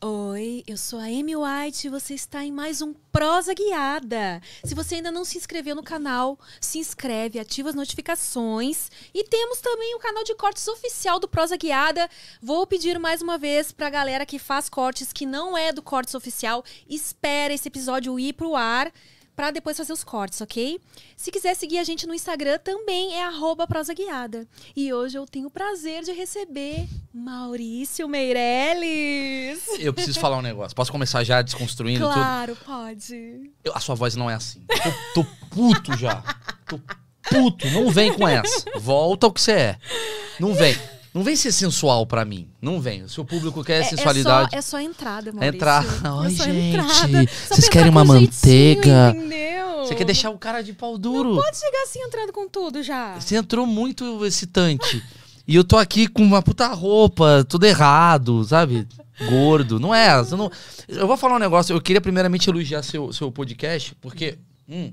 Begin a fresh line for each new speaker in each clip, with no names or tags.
Oi, eu sou a Amy White e você está em mais um Prosa Guiada. Se você ainda não se inscreveu no canal, se inscreve, ativa as notificações. E temos também o canal de cortes oficial do Prosa Guiada. Vou pedir mais uma vez para a galera que faz cortes, que não é do cortes oficial, espera esse episódio ir pro ar para depois fazer os cortes, ok? Se quiser seguir a gente no Instagram, também é prosaguiada. E hoje eu tenho o prazer de receber Maurício Meirelles.
Eu preciso falar um negócio. Posso começar já desconstruindo
claro,
tudo?
Claro, pode.
Eu, a sua voz não é assim. Tô, tô puto já. Tô puto. Não vem com essa. Volta ao que você é. Não vem. Não vem ser sensual pra mim. Não vem. O seu público quer é, sensualidade.
É só, é só entrada, Maurício.
Entrar. Oi, é gente. Vocês querem uma manteiga?
Entendeu?
Você quer deixar o cara de pau duro.
Não pode chegar assim entrando com tudo já.
Você entrou muito excitante. e eu tô aqui com uma puta roupa, tudo errado, sabe? Gordo. Não é. Não... Eu vou falar um negócio. Eu queria primeiramente elogiar seu, seu podcast, porque. Hum,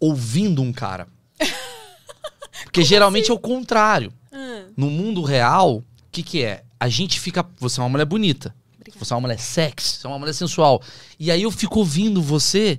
ouvindo um cara. Porque geralmente assim? é o contrário. Hum. No mundo real, o que, que é? A gente fica. Você é uma mulher bonita. Obrigada. Você é uma mulher sexy, você é uma mulher sensual. E aí eu fico ouvindo você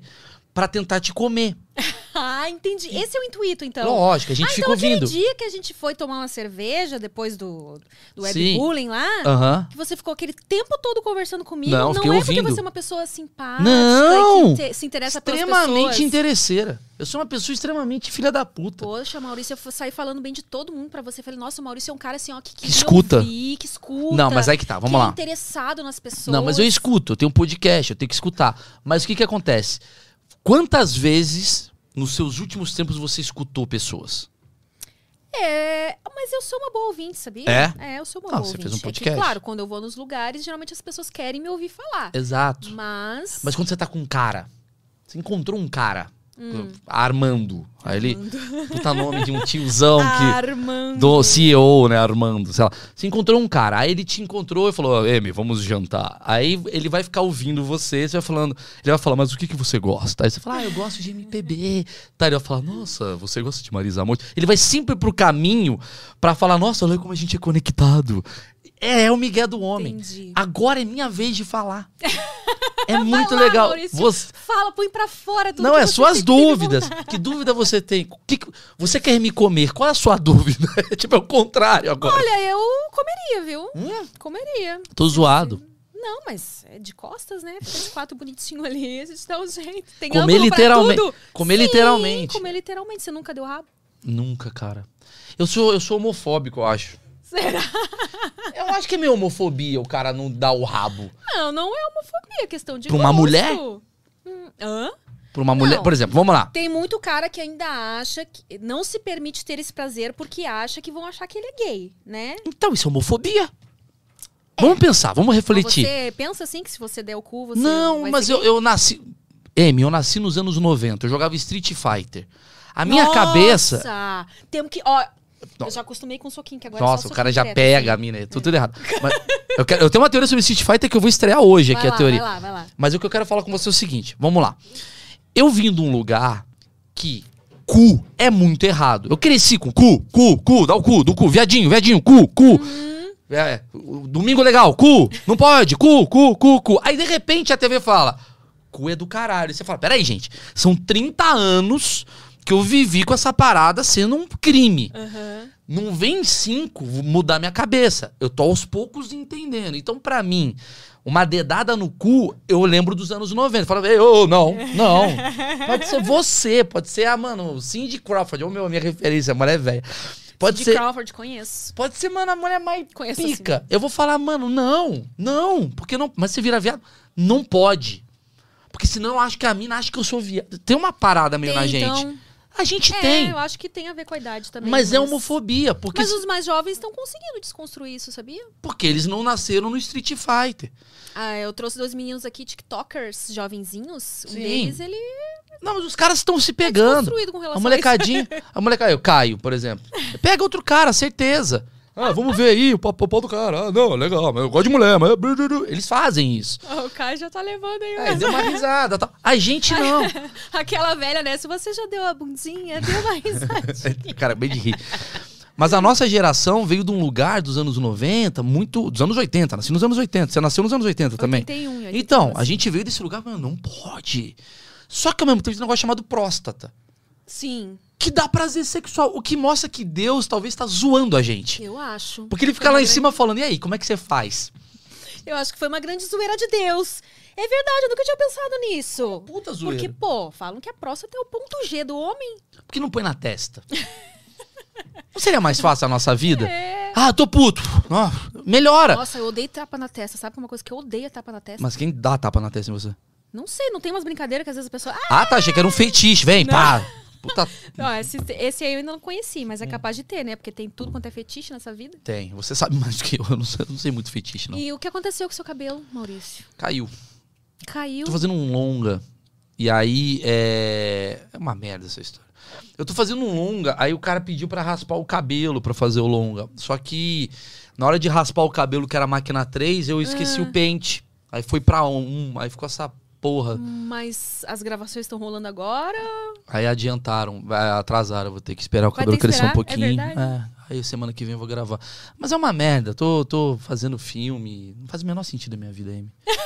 para tentar te comer.
ah, entendi. Esse é o intuito, então.
Lógico, a gente
ah, então
ouvindo.
Aquele dia que a gente foi tomar uma cerveja depois do, do webbullying lá,
uhum.
que você ficou aquele tempo todo conversando comigo.
Não,
não
é
ouvindo.
porque
você é uma pessoa simpática
não,
que se interessa.
Extremamente interesseira. Eu sou uma pessoa extremamente filha da puta.
Poxa, Maurício, eu saí falando bem de todo mundo pra você. Eu falei, nossa, o Maurício é um cara assim, ó, que,
que escuta.
Ouvir, que escuta.
Não, mas aí que tá, vamos
que
lá.
É interessado nas pessoas.
Não, mas eu escuto, eu tenho um podcast, eu tenho que escutar. Mas o que que acontece? Quantas vezes nos seus últimos tempos você escutou pessoas?
É, mas eu sou uma boa ouvinte, sabia?
É?
É, eu sou uma
Não,
boa
você
ouvinte.
fez um podcast.
É que, claro, quando eu vou nos lugares, geralmente as pessoas querem me ouvir falar.
Exato.
Mas.
Mas quando você tá com um cara, você encontrou um cara Hum. Armando. Aí ele. Puta nome de um tiozão que.
Armando.
Do CEO, né? Armando. Sei lá. Você encontrou um cara. Aí ele te encontrou e falou: Emi, vamos jantar. Aí ele vai ficar ouvindo você. Você vai falando. Ele vai falar: Mas o que, que você gosta? Aí você fala: Ah, eu gosto de MPB. Tá, ele vai falar: Nossa, você gosta de Marisa Monte. Ele vai sempre pro caminho para falar: Nossa, olha como a gente é conectado. É, é o Miguel do homem.
Entendi.
Agora é minha vez de falar. É muito lá, legal.
Maurício, você... Fala, põe pra fora tudo
Não,
é
suas dúvidas. Que dúvida você tem? Que... Você quer me comer? Qual é a sua dúvida? tipo, é o contrário agora.
Olha, eu comeria, viu?
Hum?
Comeria.
Tô zoado.
Não, mas é de costas, né? Fica de quatro bonitinho ali, a gente dá um jeito. Tem
comer literalmente. Comer
Sim,
literalmente.
Comer literalmente. Você nunca deu rabo?
Nunca, cara. Eu sou, eu sou homofóbico, eu acho.
Será?
Eu acho que é meio homofobia o cara não dar o rabo.
Não, não é homofobia, é questão de
Pra uma
gosto.
mulher?
Hum, hã?
Pra uma mulher,
Não.
por exemplo, vamos lá.
Tem muito cara que ainda acha que não se permite ter esse prazer porque acha que vão achar que ele é gay, né?
Então, isso é homofobia. Vamos pensar, vamos refletir.
Você pensa assim que se você der o cu, você
Não, mas eu, eu nasci. Amy, eu nasci nos anos 90. Eu jogava Street Fighter. A minha
Nossa,
cabeça.
Temos que, ó. Eu já acostumei com o soquinho que agora é
Nossa, o cara já
direto,
pega a
assim.
mina. Tudo, tudo errado. Mas eu, quero- eu tenho uma teoria sobre Street Fighter que eu vou estrear hoje
Vai
aqui,
lá,
a teoria.
Vai lá, vai lá.
Mas o que eu quero falar com você é o seguinte: vamos lá. Eu vim de um lugar que cu é muito errado. Eu cresci com cu, cu, cu, dá o cu, do cu, viadinho, viadinho, cu, cu. É, o- domingo legal, cu, não pode, cu, cu, cu, cu. Aí de repente a TV fala: cu é do caralho. E você fala: peraí, gente, são 30 anos que eu vivi com essa parada sendo um crime.
Aham.
Não vem em cinco mudar minha cabeça. Eu tô aos poucos entendendo. Então, pra mim, Uma dedada no cu, eu lembro dos anos 90. Fala, ei, ô, não, não. Pode ser você, pode ser a, mano, Cindy Crawford, ou meu, minha referência, a mulher velha. Pode
de
ser.
Crawford, conheço.
Pode ser, mano, a mulher mais
Conheço
pica. Eu vou falar, mano, não, não, porque não. Mas você vira viado? Não pode. Porque senão eu acho que a mina acha que eu sou viado. Tem uma parada meio
Tem,
na gente.
então-
A gente
É,
tem.
eu acho que tem a ver com a idade também.
Mas é homofobia, porque,
Mas os mais jovens estão conseguindo desconstruir isso, sabia?
porque eles não nasceram no Street Fighter.
Ah, eu trouxe dois meninos aqui, TikTokers, jovenzinhos. Um
Sim.
deles, ele
Não, mas os caras estão se
é
pegando.
desconstruído com relação
A molecadinha. A molecadinha, o Caio, por exemplo. Pega outro cara, certeza. Ah, vamos ver aí o pau do cara. Ah, não, legal, mas eu gosto de mulher, mas. Eles fazem isso.
Ah, o Caio já tá levando aí.
É, deu uma risada tal. A gente não.
Aquela velha, né? Se você já deu a bundinha, deu uma risadinha.
Cara, bem de rir. Mas a nossa geração veio de um lugar dos anos 90, muito. Dos anos 80, nasci nos anos 80. Você nasceu nos anos 80 também.
81, 82.
Então, a gente veio desse lugar, mas não pode. Só que ao mesmo tempo tem um negócio chamado próstata.
Sim,
Que dá prazer sexual. O que mostra que Deus talvez tá zoando a gente.
eu acho.
Porque ele fica lá em
grande-
cima falando, e aí, como é que você faz?
Eu acho que foi uma grande zoeira de Deus. É verdade, eu nunca tinha pensado nisso.
Puta zoeira.
Porque, pô, falam que a próstata é o ponto G do homem.
Por que não põe na testa? Não seria mais fácil a nossa vida?
É.
Ah, tô puto. Ó, melhora.
Nossa, eu odeio tapa na testa. Sabe uma coisa que eu odeio é tapa na testa?
Mas quem dá tapa na testa em você?
Não sei, não tem umas brincadeiras que às vezes a pessoa. Ah,
Ah, tá, achei que era um feitiço. Vem, pá. Puta.
ó, esse, esse aí eu ainda não conheci, mas é capaz de ter, né? Porque tem tudo quanto é fetiche nessa vida.
Tem. Você sabe mais do que eu. Eu não sei, eu não sei muito fetiche, não.
E o que aconteceu com o seu cabelo, Maurício?
Caiu.
Caiu.
Tô fazendo um longa. E aí é. É uma merda essa história. Eu tô fazendo um longa, aí o cara pediu pra raspar o cabelo pra fazer o longa. Só que na hora de raspar o cabelo, que era a máquina 3, eu esqueci
Ah.
o pente. Aí foi pra um, aí ficou essa porra.
Mas as gravações estão rolando agora.
Aí adiantaram, atrasaram, vou ter que esperar o
Vai
cabelo crescer um?
É
pouquinho.
verdade?
aí semana que vem eu vou gravar. Mas é uma merda, tô, tô fazendo filme. Não faz o menor sentido a minha vida, Amy.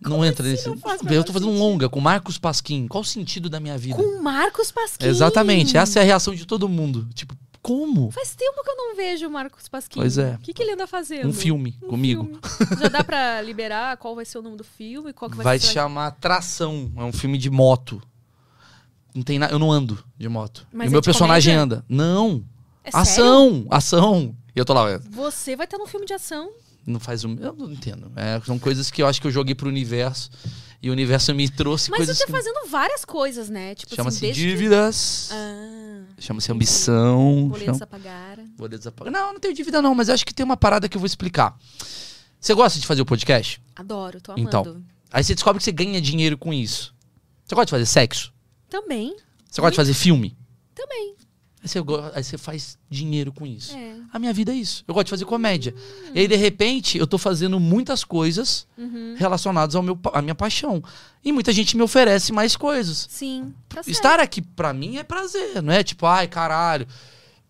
Não entra nesse.
assim não faz o
eu tô fazendo um longa com Marcos Pasquim. Qual o sentido da minha vida?
Com Marcos Pasquim.
Exatamente, essa é a reação de todo mundo. Tipo, como?
Faz tempo que eu não vejo o Marcos Pasquim.
Pois é.
O que, que ele anda fazendo?
Um filme
Um
comigo.
filme. Já dá pra liberar qual vai ser o nome do filme? Qual que vai,
Vai
ser
se chamar Tração. É um filme de moto. Não tem na... Eu não ando de moto.
Mas
e o
é
meu personagem
comédia?
anda. Não.
É sério?
ação, ação. E eu tô lá,
Você vai estar num filme de ação.
não faz um. Eu não entendo. É, são coisas que eu acho que eu joguei pro universo. E o universo me trouxe
Mas
coisas
você
que.
tá fazendo várias coisas, né? Tipo
Chama-se
assim, desde que-
dívidas.
Ah,
Chama-se ambição.
boletos
chama-
a pagar.
Boletos. Não, não tenho dívida, não, mas acho que tem uma parada que eu vou explicar. Você gosta de fazer o podcast?
Adoro, tô amando.
Então. Aí você descobre que você ganha dinheiro com isso. Você gosta de fazer sexo?
Também,
Você gosta de fazer filme?
também.
Aí você, aí você faz dinheiro com isso.
É.
A minha vida é isso. Eu gosto de fazer comédia. E aí, de repente, eu tô fazendo muitas coisas
Uhum.
relacionadas ao meu, à minha paixão. E muita gente me oferece mais coisas.
Sim, tá certo.
Estar aqui pra mim é prazer, não é tipo, ai, caralho.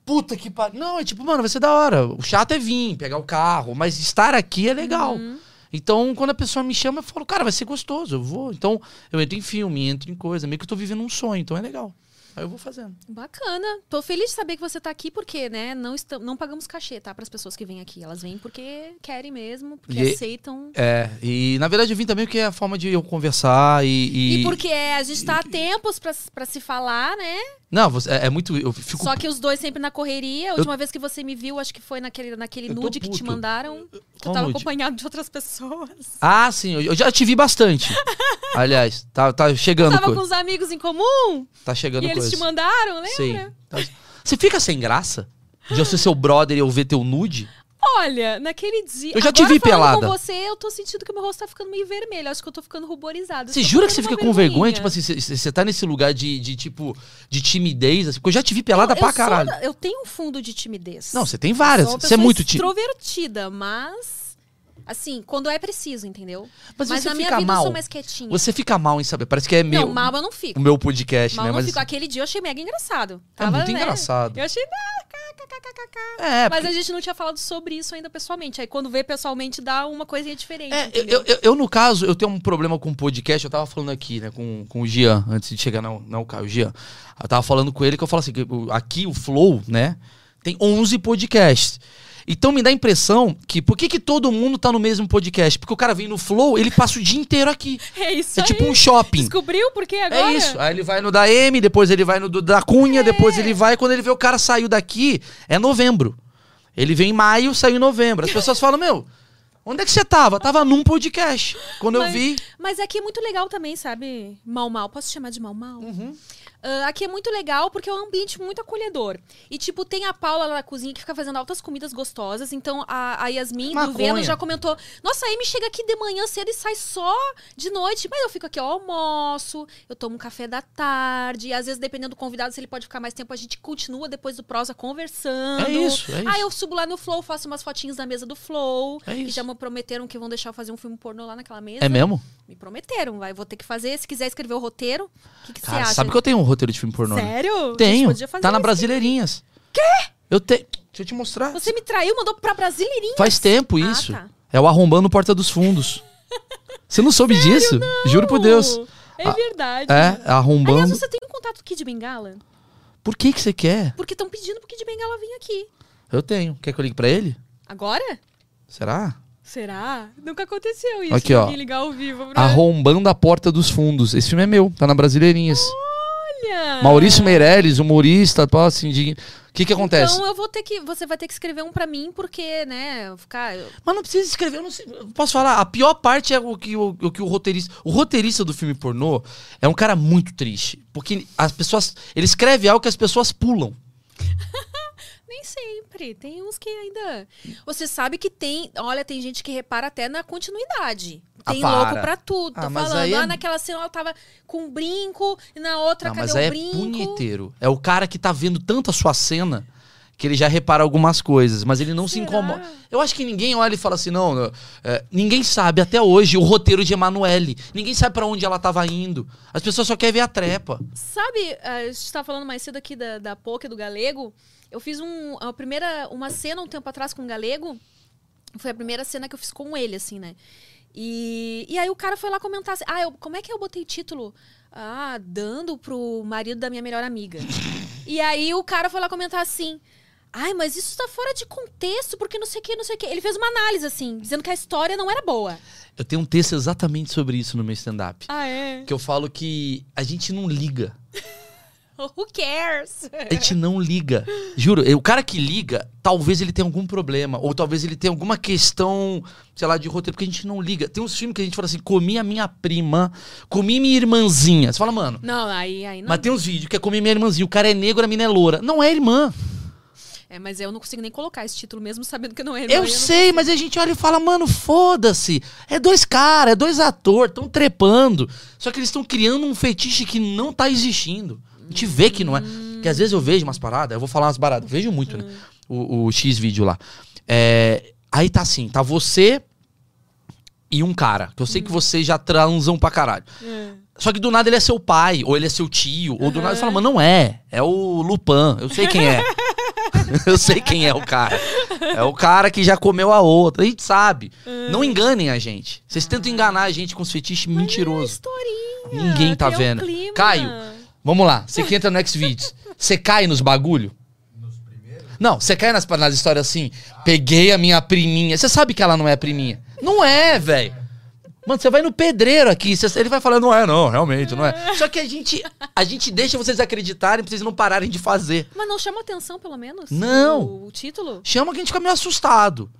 Puta que pariu. Não, é tipo, mano, vai ser da hora. O chato é vir, pegar o carro, mas estar aqui é legal.
Uhum.
Então, quando a pessoa me chama, eu falo, cara, vai ser gostoso, eu vou. Então, eu entro em filme, entro em coisa, meio que eu tô vivendo um sonho, então é legal. Aí eu vou fazendo.
Bacana. Tô feliz de saber que você tá aqui porque, né, não, estam, não pagamos cachê, tá? Para as pessoas que vêm aqui. Elas vêm porque querem mesmo, porque
E-
aceitam.
É, e na verdade eu vim também porque é a forma de eu conversar e.
E,
E,
porque a gente tá há tempos pra se falar, né?
Não, você- é, é muito. Eu fico.
Só que os dois sempre na correria. A última vez que você me viu, acho que foi naquele, naquele
Eu
nude que te mandaram. Que eu tava
nude?
acompanhado de outras pessoas.
Ah, sim, eu, eu já te vi bastante. Aliás, tá, tá chegando
Tava
coisa.
com os amigos em comum
Tá chegando
e eles
coisa.
te mandaram, lembra?
Sim. Tá- Você fica sem graça? De eu ser seu brother e eu ver teu nude?
Olha, naquele dia.
Eu já te vi pelada.
com você, eu tô sentindo que meu rosto tá ficando meio vermelho. Acho que eu tô ficando ruborizada.
Você jura que você fica
uma
com vergonha? Tipo assim, você- tá nesse lugar de, de tipo, de timidez, assim, porque eu já te vi pelada
eu,
pra
eu sou
caralho.
da- eu tenho um fundo de timidez.
Não, você tem várias.
Sou
Você é muito tímida.
extrovertida, mas. Assim, quando é preciso, entendeu?
Mas você
na minha
fica
vida eu
mal.
sou mais quietinha.
Você fica mal em saber. Parece que é meu,
Não, mal eu não fico.
o meu podcast,
Mal
né?
eu não
Mas
fico. Aquele dia eu achei mega engraçado.
é
Tava,
muito
né?
engraçado.
Eu achei. ah.
É,
Mas a gente não tinha falado sobre isso ainda pessoalmente. Aí quando vê pessoalmente dá uma coisinha diferente.
É, eu, eu, eu- eu, no caso, eu tenho um problema com podcast. Eu tava falando aqui, né, com, com o Gian, antes de chegar, não o Caio, o Gian. Eu tava falando com ele que eu falo assim: aqui o Flow, né, tem 11 podcasts. Então me dá a impressão que por que, que todo mundo tá no mesmo podcast? Porque o cara vem no Flow, ele passa o dia inteiro aqui.
É isso
É
aí.
tipo um shopping.
Descobriu por quê agora?
É isso. Aí ele vai no da M, depois ele vai no do, da Cunha, depois ele vai. Quando ele vê o cara saiu daqui, é novembro. Ele vem em maio, saiu em novembro. As pessoas falam, meu, onde é que você tava? Tava num podcast. Quando eu
Mas-
vi.
Mas aqui é muito legal também, sabe? Mal mal. Posso chamar de mal mal?
Uhum.
Ah, aqui é muito legal porque é um ambiente muito acolhedor. E, tipo, tem a Paula lá na cozinha que fica fazendo altas comidas gostosas. Então, a, a Yasmin do
Maconha.
Vênus já comentou: Nossa, a Amy chega aqui de manhã cedo e sai só de noite. Mas eu fico aqui, eu almoço, eu tomo um café da tarde. E às vezes, dependendo do convidado, se ele pode ficar mais tempo, a gente continua depois do prosa conversando.
É isso, é isso.
Aí eu subo lá no Flow, faço umas fotinhas da mesa do Flow.
É
Que
isso.
já me prometeram que vão deixar eu fazer um filme pornô lá naquela mesa.
É mesmo?
Me prometeram, vai. Vou ter que fazer. Se quiser escrever o roteiro, o que, que você
Cara,
acha?
sabe que eu tenho um roteiro de filme pornô? né?
Sério?
Tenho.
podia fazer
Tá na. Brasileirinhas. Quê? Eu tenho. Deixa eu te mostrar.
Você me traiu, mandou pra Brasileirinha.
Faz tempo
Ah,
isso.
tá.
É o arrombando Porta dos Fundos. Você não soube disso? Juro por Deus.
É
Ah,
verdade.
É,
Aliás,
arrombando.
você tem um contato do Kid Bengala?
Por que que você quer?
Porque estão pedindo pro Kid Bengala vir aqui.
Eu tenho. Quer que eu ligue pra ele?
Agora?
Será?
Será? Nunca aconteceu isso.
Aqui, ó.
Ligar ao vivo.
Arrombando a Porta dos Fundos. Esse filme é meu, tá na Brasileirinhas.
Olha!
Maurício Meirelles, humorista, pô, assim, de... O que que acontece?
Então eu vou ter que. Você vai ter que escrever um pra mim, porque, né, ficar.
Mas não precisa escrever, eu não sei. eu Posso falar? A pior parte é o que o, o que o roteirista. O roteirista do filme pornô é um cara muito triste. Porque as pessoas. Ele escreve algo que as pessoas pulam.
Nem sempre. Tem uns que ainda. Você sabe que tem. Olha, tem gente que repara até na continuidade.
Ah,
Tem
para.
louco pra tudo. Tô
Ah, mas
falando.
aí é-
Ah, naquela cena ela tava com um brinco, e na outra,
Não,
cadê
mas
o
é
brinco?
punheteiro. É o cara que tá vendo tanto a sua cena que ele já repara algumas coisas, mas ele não se
Será?
incomoda. Eu acho que ninguém olha e fala assim, não, não, é, ninguém sabe até hoje o roteiro de Emanuele. Ninguém sabe pra onde ela tava indo. As pessoas só querem ver a trepa.
Sabe, a gente tava falando mais cedo aqui da, da Poké do Galego. Eu fiz um, a primeira, uma cena um tempo atrás com o Galego. Foi a primeira cena que eu fiz com ele, assim, né? E, e aí o cara foi lá comentar assim, ah, eu, como é que eu botei título? Ah, dando pro marido da minha melhor amiga. e aí o cara foi lá comentar assim, ai, mas isso tá fora de contexto, porque não sei o que, não sei o que. Ele fez uma análise, assim, dizendo que a história não era boa.
Eu tenho um texto exatamente sobre isso no meu stand-up.
Ah, é?
Que eu falo que a gente não liga.
Who cares?
A gente não liga. Juro, o cara que liga, talvez ele tenha algum problema. Ou talvez ele tenha alguma questão, sei lá, de roteiro, porque a gente não liga. Tem uns filmes que a gente fala assim: comi a minha prima, comi minha irmãzinha. Você fala, mano.
Não, aí, aí não.
Mas tem uns vídeos que é comer minha irmãzinha. O cara é negro, a mina é loura. Não é irmã.
É, mas eu não consigo nem colocar esse título mesmo sabendo que não é.
Eu
não,
sei, mas a gente olha e fala, mano, foda-se. É dois caras, é dois atores, estão trepando. Só que eles estão criando um fetiche que não tá existindo. A gente vê que não é. Porque às vezes eu vejo umas paradas, eu vou falar umas paradas, vejo muito, né? O, o X vídeo lá. É, aí tá assim, tá você e um cara. Que eu sei que vocês já transam pra caralho.
É.
Só que do nada ele é seu pai, ou ele é seu tio, ou do nada você fala, mano, não é. É o Lupin, eu sei quem é. eu sei quem é o cara. É o cara que já comeu a outra. A gente sabe. Não enganem a gente. Vocês tentam enganar a gente com os fetiches mentirosos.
Historinha.
Ninguém tá vendo.
clima.
Caio, vamos lá. Você que entra no Xvideos. Você cai nos bagulho? Não, você cai nas, nas histórias assim. Peguei a minha priminha. Você sabe que ela não é a priminha. Não é, velho. Mano, você vai no pedreiro aqui, cê- ele vai falar, não é, não, realmente, não é. Só que a gente, a gente deixa vocês acreditarem pra vocês não pararem de fazer.
Mas não chama atenção, pelo menos?
Não.
O, o título?
Chama que a gente fica meio assustado.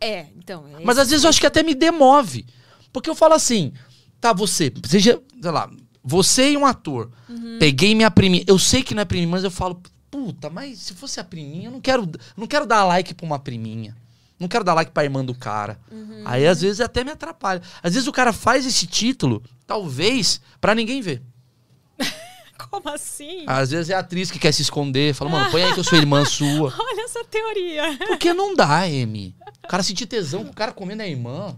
É, então. é
Mas às vezes eu acho que até me demove. Porque eu falo assim, tá, você, seja, sei lá, você e um ator. Peguei minha priminha. Eu sei que não é priminha, mas eu falo, puta, mas se fosse a priminha, eu não quero, não quero dar like pra uma priminha. Não quero dar like pra irmã do cara. Aí às vezes até me atrapalha. Às vezes o cara faz esse título, talvez, pra ninguém ver.
Como assim?
Às vezes é a atriz que quer se esconder, fala, mano, põe aí que eu sou irmã sua.
Olha essa teoria.
Porque não dá, Amy. O cara sentir tesão com o cara comendo a irmã.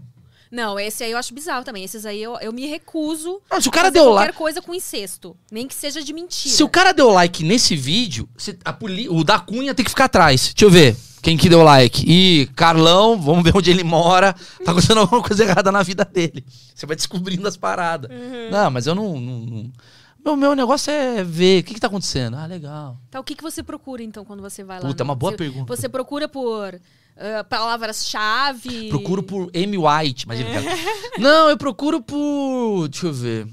Não, esse aí eu acho bizarro também. Esses aí eu, eu me recuso
Não, se o
a
cara
fazer
deu
qualquer
like.
coisa com incesto. Nem que seja de mentira.
Se o cara deu like nesse vídeo, se- a poli- o da Cunha tem que ficar atrás. Deixa eu ver. Quem que deu like? Ih, Carlão, vamos ver onde ele mora. Tá acontecendo alguma coisa errada na vida dele. Você vai descobrindo as paradas.
Uhum.
Não, mas eu não. não- não- Meu, meu negócio é ver o que, que tá acontecendo. Ah, legal.
Tá, o que, que você procura, então, quando você vai lá?
Puta, é
no-
uma boa
você,
pergunta.
Você procura por ah, palavras-chave.
Procuro por Amy White. Imagina, cara. Não, eu procuro por. Deixa eu ver.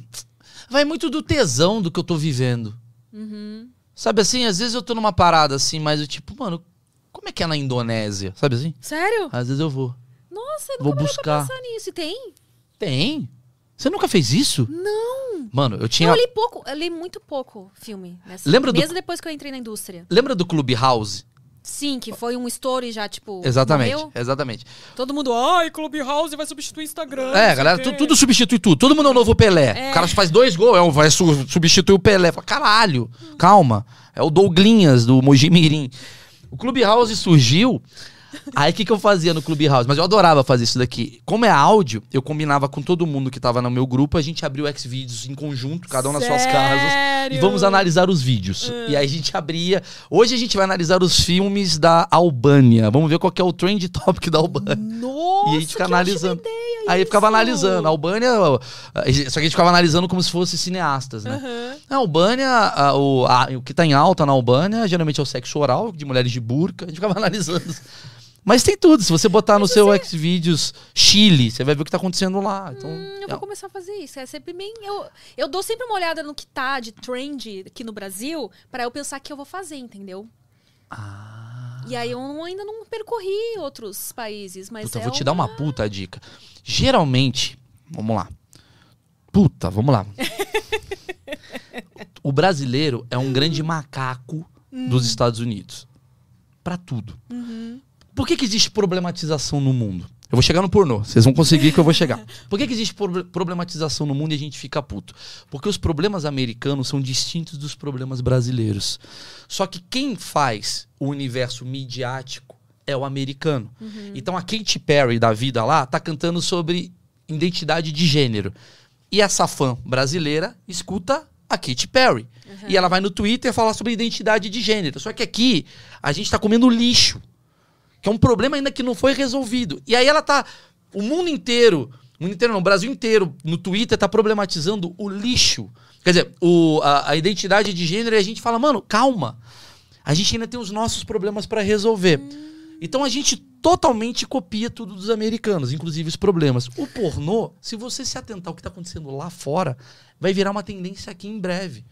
Vai muito do tesão do que eu tô vivendo.
Uhum.
Sabe assim, às vezes eu tô numa parada assim, mas eu tipo, mano, como é que é na Indonésia? Sabe assim?
Sério?
Às vezes eu vou.
Nossa, eu
Vou buscar.
pra pensar nisso. E tem?
Tem? Você nunca fez isso?
Não.
Mano, eu tinha.
Eu li pouco, eu li muito pouco filme. Nessa,
Lembra do-
Mesmo depois que eu entrei na indústria.
Lembra do Clubhouse?
Sim, que foi um story já, tipo.
Exatamente,
morreu.
exatamente.
Todo mundo, ai, Clubhouse vai substituir Instagram.
É, galera, tu-
quê."
tudo substitui tudo. Todo mundo é o novo Pelé.
É.
O cara faz dois gols, é um- vai su- substituir o Pelé. Fala, caralho, calma. É o Douglinhas do Mojimirim. O Clubhouse surgiu. Aí o que, que eu fazia no Clubhouse? Mas eu adorava fazer isso daqui. Como é áudio, eu combinava com todo mundo que tava no meu grupo, a gente abriu o Xvideos em conjunto, cada um nas suas casas. E vamos analisar os vídeos. E aí a gente abria. Hoje a gente vai analisar os filmes da Albânia. Vamos ver qual que é o trend topic da Albânia.
Nossa,
E a gente fica analisando.
ideia
Aí ficava analisando. A Albânia. gente- Só que a gente ficava analisando como se fosse cineastas, né?
Aham.
A Albânia, a- o, a- o que tá em alta na Albânia, geralmente é o sexo oral, de mulheres de burca. A gente ficava analisando. Mas tem tudo. Se você botar no seu Xvideos Chile, você vai ver o que tá acontecendo lá. Então,
Hum, eu
é-
vou começar a fazer isso. É sempre bem. Eu, eu dou sempre uma olhada no que tá de trend aqui no Brasil pra eu pensar que eu vou fazer, entendeu?
Ah.
E aí eu ainda não percorri outros países, mas
Puta, eu
é
vou te dar uma puta dica. Geralmente, vamos lá. Puta, vamos lá. o brasileiro é um grande macaco dos Estados Unidos. Pra tudo. Por que, que existe problematização no mundo? Eu vou chegar no pornô, vocês vão conseguir que eu vou chegar. Por que, que existe proble- problematização no mundo e a gente fica puto? Porque os problemas americanos são distintos dos problemas brasileiros. Só que quem faz o universo midiático é o americano. Então a Katy Perry da vida lá tá cantando sobre identidade de gênero. E essa fã brasileira escuta a Katy Perry. E ela vai no Twitter falar sobre identidade de gênero. Só que aqui a gente tá comendo lixo que é um problema ainda que não foi resolvido. E aí ela tá. O mundo inteiro, o mundo inteiro não, o Brasil inteiro, no Twitter, tá problematizando o lixo. Quer dizer, o, a, a identidade de gênero e a gente fala, mano, calma. A gente ainda tem os nossos problemas pra resolver. Então a gente totalmente copia tudo dos americanos, inclusive os problemas. O pornô, se você se atentar ao que tá acontecendo lá fora, vai virar uma tendência aqui em breve.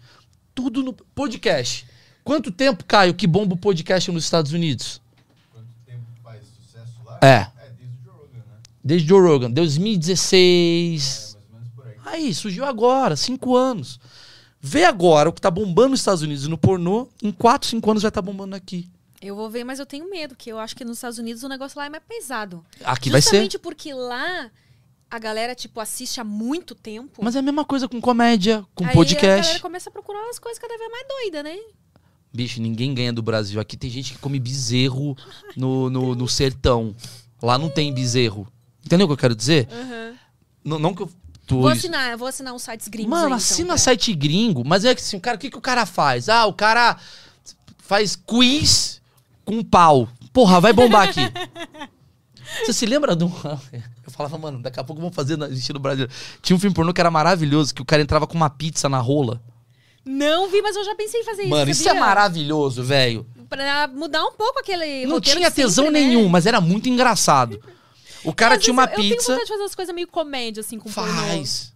Tudo no podcast. Quanto tempo, Caio, que bomba o podcast nos Estados Unidos?
Quanto tempo faz sucesso lá?
É.
É, desde o Joe Rogan, né?
Desde Joe Rogan, 2016.
É, mais ou menos por aí.
Aí, surgiu agora, cinco anos. Vê agora o que tá bombando nos Estados Unidos no pornô, em quatro, cinco anos vai estar bombando aqui.
Eu vou ver, mas eu tenho medo, porque eu acho que nos Estados Unidos o negócio lá é mais pesado.
Aqui vai ser.
Justamente porque lá a galera, tipo, assiste há muito tempo.
Mas é a mesma coisa com comédia, com
Aí a
podcast.
galera começa a procurar umas coisas cada vez mais doidas, né?
Bicho, ninguém ganha do Brasil. Aqui tem gente que come bezerro no, no, no sertão. Lá não tem bezerro. Entendeu o que eu quero dizer? Não, não que eu. tu-
Vou assinar, eu vou assinar uns sites gringos
Mano,
aí, então,
assina
pra-
site gringo, mas é que assim, o cara, o que, que o cara faz? Ah, o cara faz quiz com pau. Porra, vai bombar aqui. Você se lembra de um. Eu falava, mano, daqui a pouco vamos fazer no estilo brasileiro. Tinha um filme pornô que era maravilhoso, que o cara entrava com uma pizza na rola.
Não vi, mas eu já pensei em fazer
Mano,
isso,
isso é maravilhoso, velho.
Pra mudar um pouco aquele
Não tinha
de sempre,
tesão
né?
nenhum, mas era muito engraçado. O cara tinha uma
eu, Eu tenho
pizza.
vontade de fazer umas coisas meio comédia, assim, com pornô.
Faz.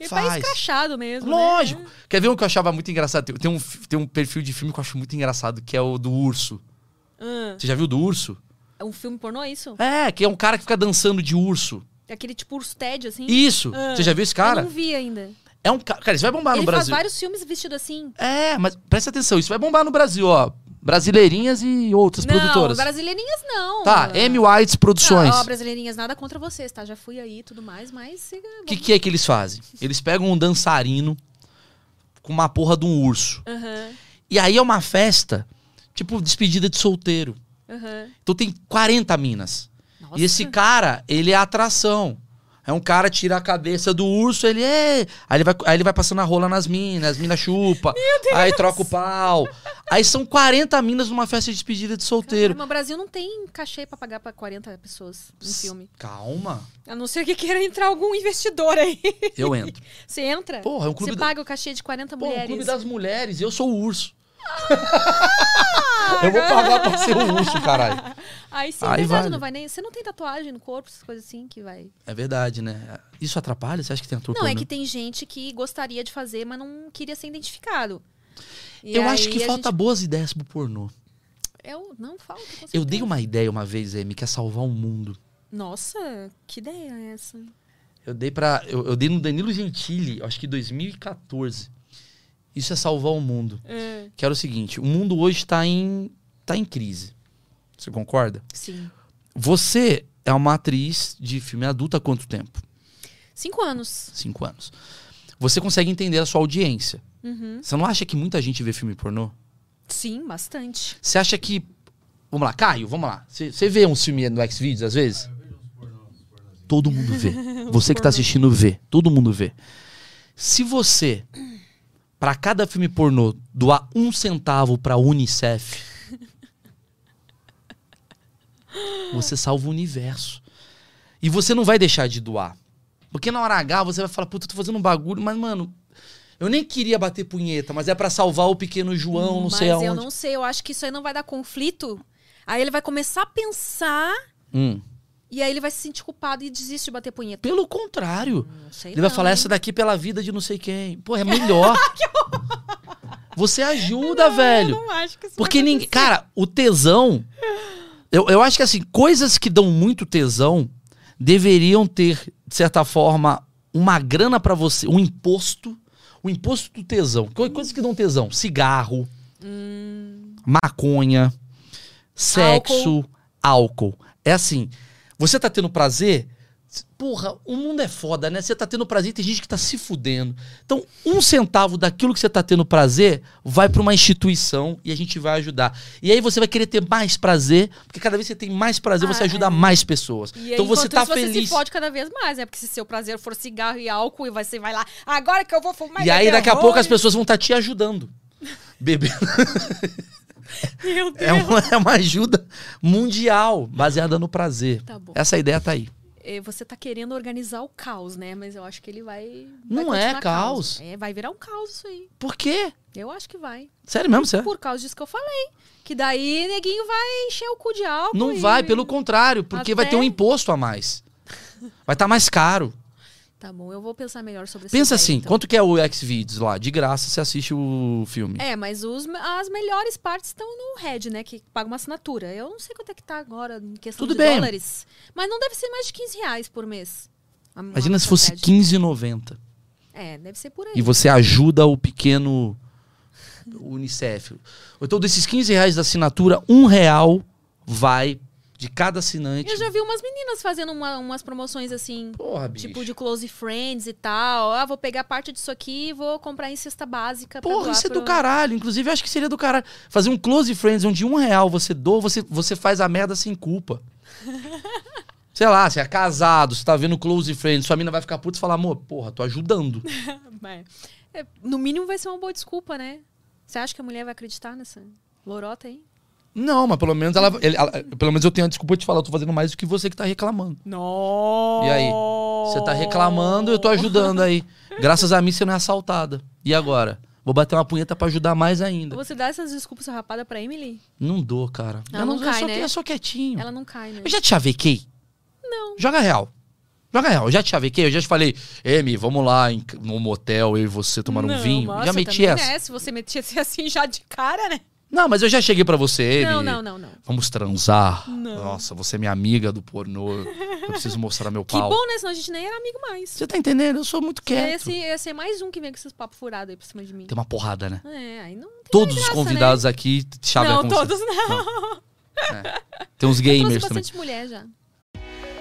E
faz.
tá escrachado mesmo,
Lógico.
né?
Quer ver um que eu achava muito engraçado? Tem- um, tem um perfil de filme que eu acho muito engraçado, que é o do urso.
Ah,
Você já viu do urso?
é um filme pornô, é isso?
É, que é um cara que fica dançando de urso.
É aquele tipo urso Ted, assim?
Isso.
Ah,
Você já viu esse cara?
Eu não vi ainda.
É um cara. Cara, isso vai bombar
Ele
no
faz
Brasil.
vários filmes vestido assim.
É, mas presta atenção, isso vai bombar no Brasil, ó. Brasileirinhas e outras
não,
produtoras.
brasileirinhas não.
Tá, Amy White Produções.
Ah, ó, brasileirinhas, nada contra vocês, tá? Já fui aí e tudo mais, mas.
O que, que é que eles fazem? Eles pegam um dançarino com uma porra de um urso.
Aham,
E aí é uma festa, tipo despedida de solteiro.
aham.
Então tem 40 minas.
Nossa.
E esse cara, ele é atração. É um cara tira a cabeça do urso, ele é. Aí ele vai, aí ele vai passando a rola nas minas, as minas chupa. Aí troca o pau. Aí são 40 minas numa festa de despedida de solteiro.
Caramba, o Brasil não tem cachê pra pagar pra 40 pessoas em filme.
Calma,
A não ser que queira entrar algum investidor aí.
eu entro.
Você entra?
Porra, é um clube
Você
da-
paga o cachê de 40
Pô, o
mulheres.
clube das mulheres, eu sou o urso.
Paga.
Eu vou pagar pra ser o luxo, caralho.
Aí sim,
Aí
verdade,
vale.
não vai nem. Você não tem tatuagem no corpo, essas coisas assim que vai.
É verdade, né? Isso atrapalha? Você acha que tem ator
Não, é
pornô?
que tem gente que gostaria de fazer, mas não queria ser identificado. E
Eu acho que falta
gente-
boas ideias pro pornô.
Eu, não falta.
Eu dei uma ideia uma vez, Amy, que é salvar o mundo.
Nossa, que ideia é essa?
Eu dei para eu, eu dei no Danilo Gentili, acho que 2014. Isso é salvar o mundo.
É.
Que era o seguinte, o mundo hoje está em tá em crise. Você concorda?
Sim.
Você é uma atriz de filme adulto há quanto tempo?
Cinco anos.
Cinco anos. Você consegue entender a sua audiência.
Uhum.
Você não acha que muita gente vê filme pornô?
Sim, bastante.
Você acha que. Vamos lá, Caio, vamos lá. Você vê um filme no Xvideos às vezes? Todo mundo vê. Você que tá assistindo vê. Todo mundo vê. Se você, pra cada filme pornô, doar um centavo pra Unicef, você salva o universo. E você não vai deixar de doar. Porque na hora H você vai falar, puta, eu tô fazendo um bagulho, mas, mano, eu nem queria bater punheta, mas é pra salvar o pequeno João, não
Mas
sei aonde.
eu não sei, eu acho que isso aí não vai dar conflito. Aí ele vai começar a pensar
Hum.
E aí ele vai se sentir culpado e desiste de bater punheta.
Pelo contrário.
Não sei
Ele vai
não,
falar
hein?
essa daqui pela vida de não sei quem. Pô, é melhor. Você ajuda, velho.
Eu não acho que isso
Porque
vai
ninguém. Cara, o tesão. Eu, eu acho que assim, coisas que dão muito tesão deveriam ter, de certa forma, uma grana pra você, um imposto. O imposto do tesão. Co- Coisas que dão tesão. Cigarro,
Hum,
maconha, sexo, álcool. É assim, você tá tendo prazer? Porra, o mundo é foda, né? Você tá tendo prazer e tem gente que tá se fudendo. Então, um centavo daquilo que você tá tendo prazer vai pra uma instituição e a gente vai ajudar. E aí você vai querer ter mais prazer, porque cada vez que você tem mais prazer, você
Ah,
ajuda
é.
mais pessoas.
E aí,
então você
enquanto
tá
isso, você
feliz.
se fode cada vez mais, né? Porque se seu prazer for cigarro e álcool, e você vai lá, agora que eu vou fumar.
e aí daqui a pouco as
horrores."
pessoas vão estar te ajudando. Bebendo.
Meu Deus.
É uma, é uma ajuda mundial, baseada no prazer.
Tá.
Essa ideia tá aí.
É, Você tá querendo organizar o caos, né? Mas eu acho que ele vai.
Não
vai
é
continuar
caos.
É, vai virar um caos isso aí.
Por quê?
Eu acho que vai.
Sério mesmo, você?
Por causa disso que eu falei. Que daí neguinho vai encher o cu de álcool.
Não
e-
vai, pelo contrário, porque vai ter um
Até-
imposto a mais. Vai estar mais caro.
Tá bom, eu vou pensar melhor sobre essa
Pensa
ideia,
assim,
então.
quanto que é o Xvideos lá? De graça você assiste o filme.
É, mas os, as melhores partes estão no Red, né? Que paga uma assinatura. Eu não sei quanto é que tá agora em questão
Tudo
de
bem.
dólares. Mas não deve ser mais de 15 reais por mês. A-
Imagina se fosse
Red.
15,90.
É, deve ser por aí.
E você ajuda o pequeno Unicef. Então, desses 15 reais da assinatura, um real vai de cada assinante.
Eu já vi umas meninas fazendo uma- umas promoções assim.
Porra, bicho.
Tipo de close friends e tal. Ah, vou pegar parte disso aqui e vou comprar em cesta básica.
Porra, isso é do
pro-
caralho. Inclusive, eu acho que seria do caralho. Fazer um close friends onde um real você doa, você, você faz a merda sem culpa. Sei lá, você é casado, você tá vendo close friends, sua mina vai ficar puta e falar, amor, porra, tô ajudando.
É. É, no mínimo vai ser uma boa desculpa, né? Você acha que a mulher vai acreditar nessa lorota aí?
Não, mas pelo menos ela, ele- ela- Pelo menos eu tenho a desculpa de falar, eu tô fazendo mais do que você que tá reclamando.
Não.
E aí? Você tá reclamando, eu tô ajudando aí. Graças a mim você não é assaltada. E agora? Vou bater uma punheta pra ajudar mais ainda.
Você dá essas desculpas rapada pra Emily?
Não dou, cara.
Ela
eu
não
eu
cai,
sou,
né?
Eu sou quietinho.
Ela não cai, né?
Eu já te chavequei?
Não.
Joga real. Joga real. Eu já te chavequei, eu já te falei, Emi, vamos lá em, num motel, eu e você tomar um
Não,
vinho.
nossa,
já meti essa.
Né? Se você metesse assim já de cara, né?
Não, mas eu já cheguei pra você.
Não, não, não, não.
Vamos transar.
Não.
Nossa, você é minha amiga do pornô. Eu preciso mostrar meu
Que
pau.
bom, né? Senão a gente nem era amigo mais.
Você tá entendendo? Eu sou muito quieto.
Esse ia ser mais um que vem com esses papos furados aí pra cima de mim.
Tem uma porrada, né?
É, aí não tem
Todos
mais
os
graça,
convidados aqui
né?
chavecam
Não,
você.
todos não.
Tem uns gamers também.
bastante mulher já.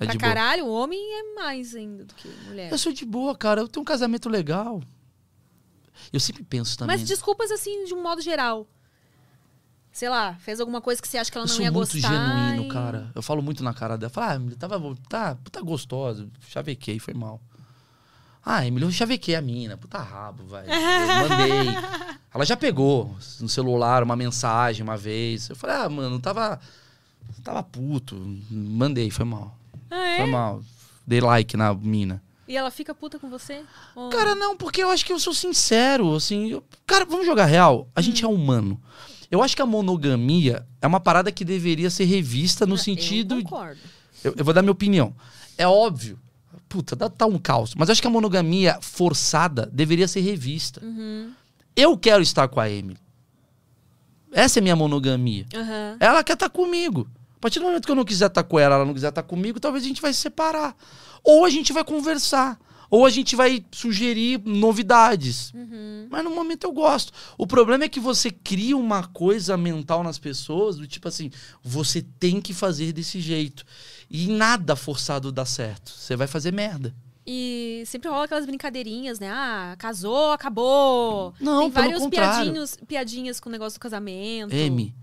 É
pra
boa.
caralho, o homem é mais ainda do que mulher.
Eu sou de boa, cara. Eu tenho um casamento legal. Eu sempre penso também.
Mas desculpas assim, de um modo geral. Sei lá, fez alguma coisa que você acha que ela
eu
não
sou
ia
muito
gostar.
genuíno,
e-
cara. Eu falo muito na cara dela. Falo, ah, tava, tá, puta gostosa. Chavequei, foi mal. Ah, Emily, eu chavequei a mina. Puta rabo, vai. Eu mandei. Ela já pegou no celular uma mensagem uma vez. Eu falei, ah, mano, tava. Tava puto. Mandei, foi mal.
Ah, é?
Foi mal. Dei like na mina.
E ela fica puta com você? Ou-
Cara, não, porque eu acho que eu sou sincero, assim. eu- cara, vamos jogar real. A gente é
Hum.
humano. Eu acho que a monogamia é uma parada que deveria ser revista no
Eu
sentido.
concordo.
Eu, eu vou dar minha opinião. É óbvio. Puta, dá, tá um caos. Mas eu acho que a monogamia forçada deveria ser revista.
Uhum.
Eu quero estar com a Emily. Essa é minha monogamia.
Aham.
Ela quer estar comigo. A partir do momento que eu não quiser estar com ela, ela não quiser estar comigo, talvez a gente vai se separar. Ou a gente vai conversar. Ou a gente vai sugerir novidades. Mas no momento eu gosto. O problema é que você cria uma coisa mental nas pessoas, do tipo assim, você tem que fazer desse jeito. E nada forçado dá certo. Você vai fazer merda.
E sempre rola aquelas brincadeirinhas, né? Ah, casou, acabou.
Não,
Tem vários piadinhos, piadinhas com o negócio do casamento.
M,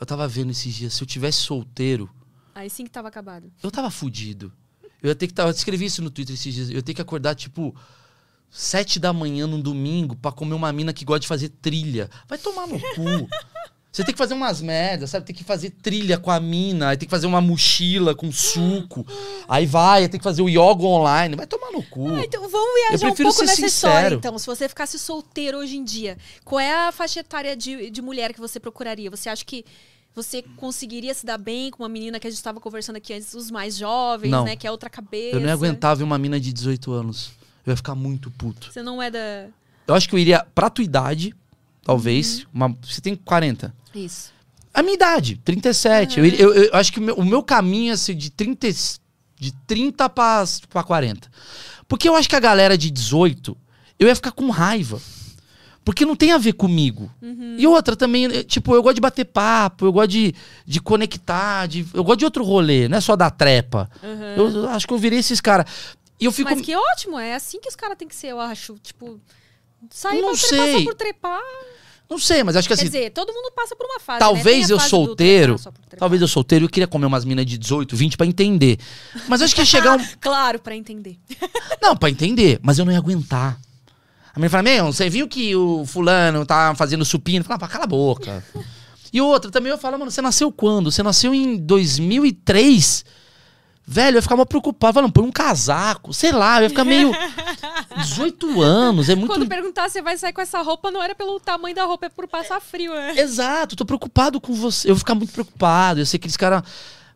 eu tava vendo esses dias, se eu tivesse solteiro,
Aí sim que tava acabado.
eu tava fudido. Eu ia ter que. tá- Eu escrevi isso no Twitter esses dias. Eu ia ter que acordar, tipo, sete da manhã num domingo pra comer uma mina que gosta de fazer trilha. Vai tomar no cu. Você tem que fazer umas merdas, sabe? Tem que fazer trilha com a mina, aí tem que fazer uma mochila com suco. Aí vai, tem que fazer o yoga online. Vai tomar no cu.
Ah, então vamos viajar um pouco nessa
sincero.
história, então. Se você ficasse solteiro hoje em dia, qual é a faixa etária de, de mulher que você procuraria? Você acha que você conseguiria se dar bem com uma menina que a gente estava conversando aqui antes, os mais jovens,
Não.
né? Que é outra cabeça.
Eu não ia aguentar ver uma mina de 18 anos. Eu ia ficar muito puto.
Você não é da.
Eu acho que eu iria pra tua idade, talvez.
Uhum.
Uma, você tem 40.
Isso.
A minha idade, 37. Eu, eu, eu acho que o meu, o meu caminho é ser de 30, e- de 30 pra, pra 40. Porque eu acho que a galera de 18, eu ia ficar com raiva. Porque não tem a ver comigo. E outra também, tipo, eu gosto de bater papo, eu gosto de, de conectar, de, eu gosto de outro rolê, não é só da trepa. Eu, eu acho que eu virei esses caras. E eu fico.
Mas que ótimo, é assim que os caras têm que ser, eu acho. Tipo, sair
Não
pra trepar
sei.
por trepar.
Não sei, mas acho que
Quer
assim.
dizer, todo mundo passa por uma fase. né?
Talvez
a
eu
fase
solteiro. Talvez eu solteiro, eu queria comer umas minas de 18, 20 pra entender. Mas acho que ia chegar um.
Claro, pra entender.
Não, pra entender, mas eu não ia aguentar. A minha fala, meu, você viu que o fulano tá fazendo supino? Eu falo, ah, cala a boca. e outra, também eu falo, mano, você nasceu quando? Você nasceu em 2003? Velho, eu ia ficar mal preocupado. Falando, põe um casaco, sei lá, eu ia ficar meio. 18 anos, é muito.
Quando perguntar se vai sair com essa roupa, não era pelo tamanho da roupa, é por passar frio, né?
Exato, tô preocupado com você. Eu vou ficar muito preocupado. Eu sei que eles caras.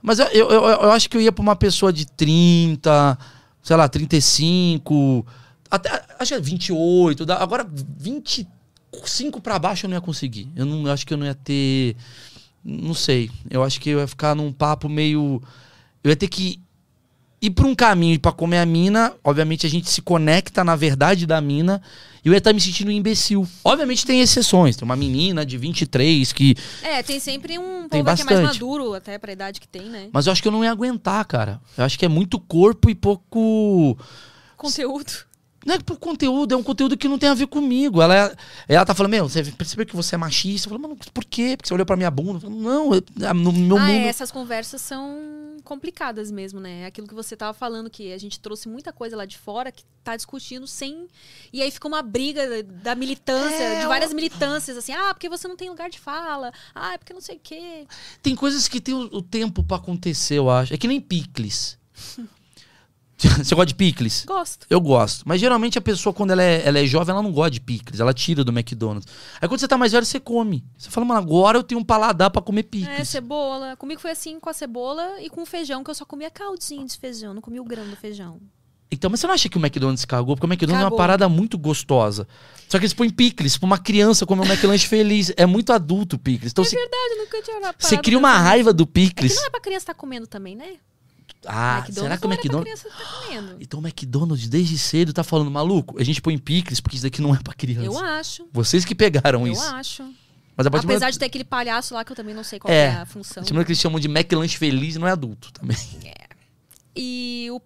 Mas eu, eu, eu, eu acho que eu ia pra uma pessoa de 30, sei lá, 35, até, acho que é 28. dá- Agora, 25 pra baixo eu não ia conseguir. Eu não eu acho que eu não ia ter. Não sei. Eu acho que eu ia ficar num papo meio. Eu ia ter que ir pra um caminho pra comer a mina. Obviamente a gente se conecta na verdade da mina. E eu ia estar me sentindo um imbecil. Obviamente tem exceções. Tem uma menina de 23 que.
É, tem sempre um
Tem
povo que é mais
bastante.
maduro, até pra idade que tem, né?
Mas eu acho que eu não ia aguentar, cara. Eu acho que é muito corpo e pouco.
Conteúdo.
Não é por conteúdo, é um conteúdo que não tem a ver comigo. Ela, ela tá falando, meu, você percebeu que você é machista? Eu falo, mano, por quê? Porque você olhou pra minha bunda? Eu falo, não, eu- no meu
ah,
mundo.
é, essas conversas são complicadas mesmo, né? É Aquilo que você tava falando, que a gente trouxe muita coisa lá de fora que tá discutindo sem. E aí fica uma briga da militância,
É,
de
eu-
várias militâncias, assim, ah, porque você não tem lugar de fala, ah, é porque não sei o quê.
Tem coisas que tem o, o tempo pra acontecer, eu acho. É que nem picles. Você gosta de picles?
Gosto.
Eu gosto. Mas geralmente a pessoa, quando ela é, ela é jovem, ela não gosta de picles. Ela tira do McDonald's. Aí quando você tá mais velho, você come. Você fala, mano, agora eu tenho um paladar pra comer
É,
picles.
cebola. Comigo foi assim com a cebola e com o feijão, que eu só comia caldinho de feijão, não comia o grão do feijão.
Então, mas você não acha que o McDonald's cagou? Porque o McDonald's é uma
Cagou.
parada muito gostosa. Só que eles põem picles pra uma criança comer um McLanche feliz. É muito adulto o picles. Então
é
você,
verdade, nunca tinha
você cria uma raiva do.
É
picles.
não é pra criança estar comendo também, né?
Ah,
McDonald's
será que o McDonald's.
comendo.
Então o McDonald's desde cedo tá falando, maluco, a gente põe picles porque isso daqui não é pra criança.
Eu acho.
Vocês que pegaram
Eu
isso.
acho.
Mas
Apesar de ter aquele palhaço lá que eu também não sei qual
É,
é a função.
momento que eles chamam de McLanche feliz, não é adulto também.
E o.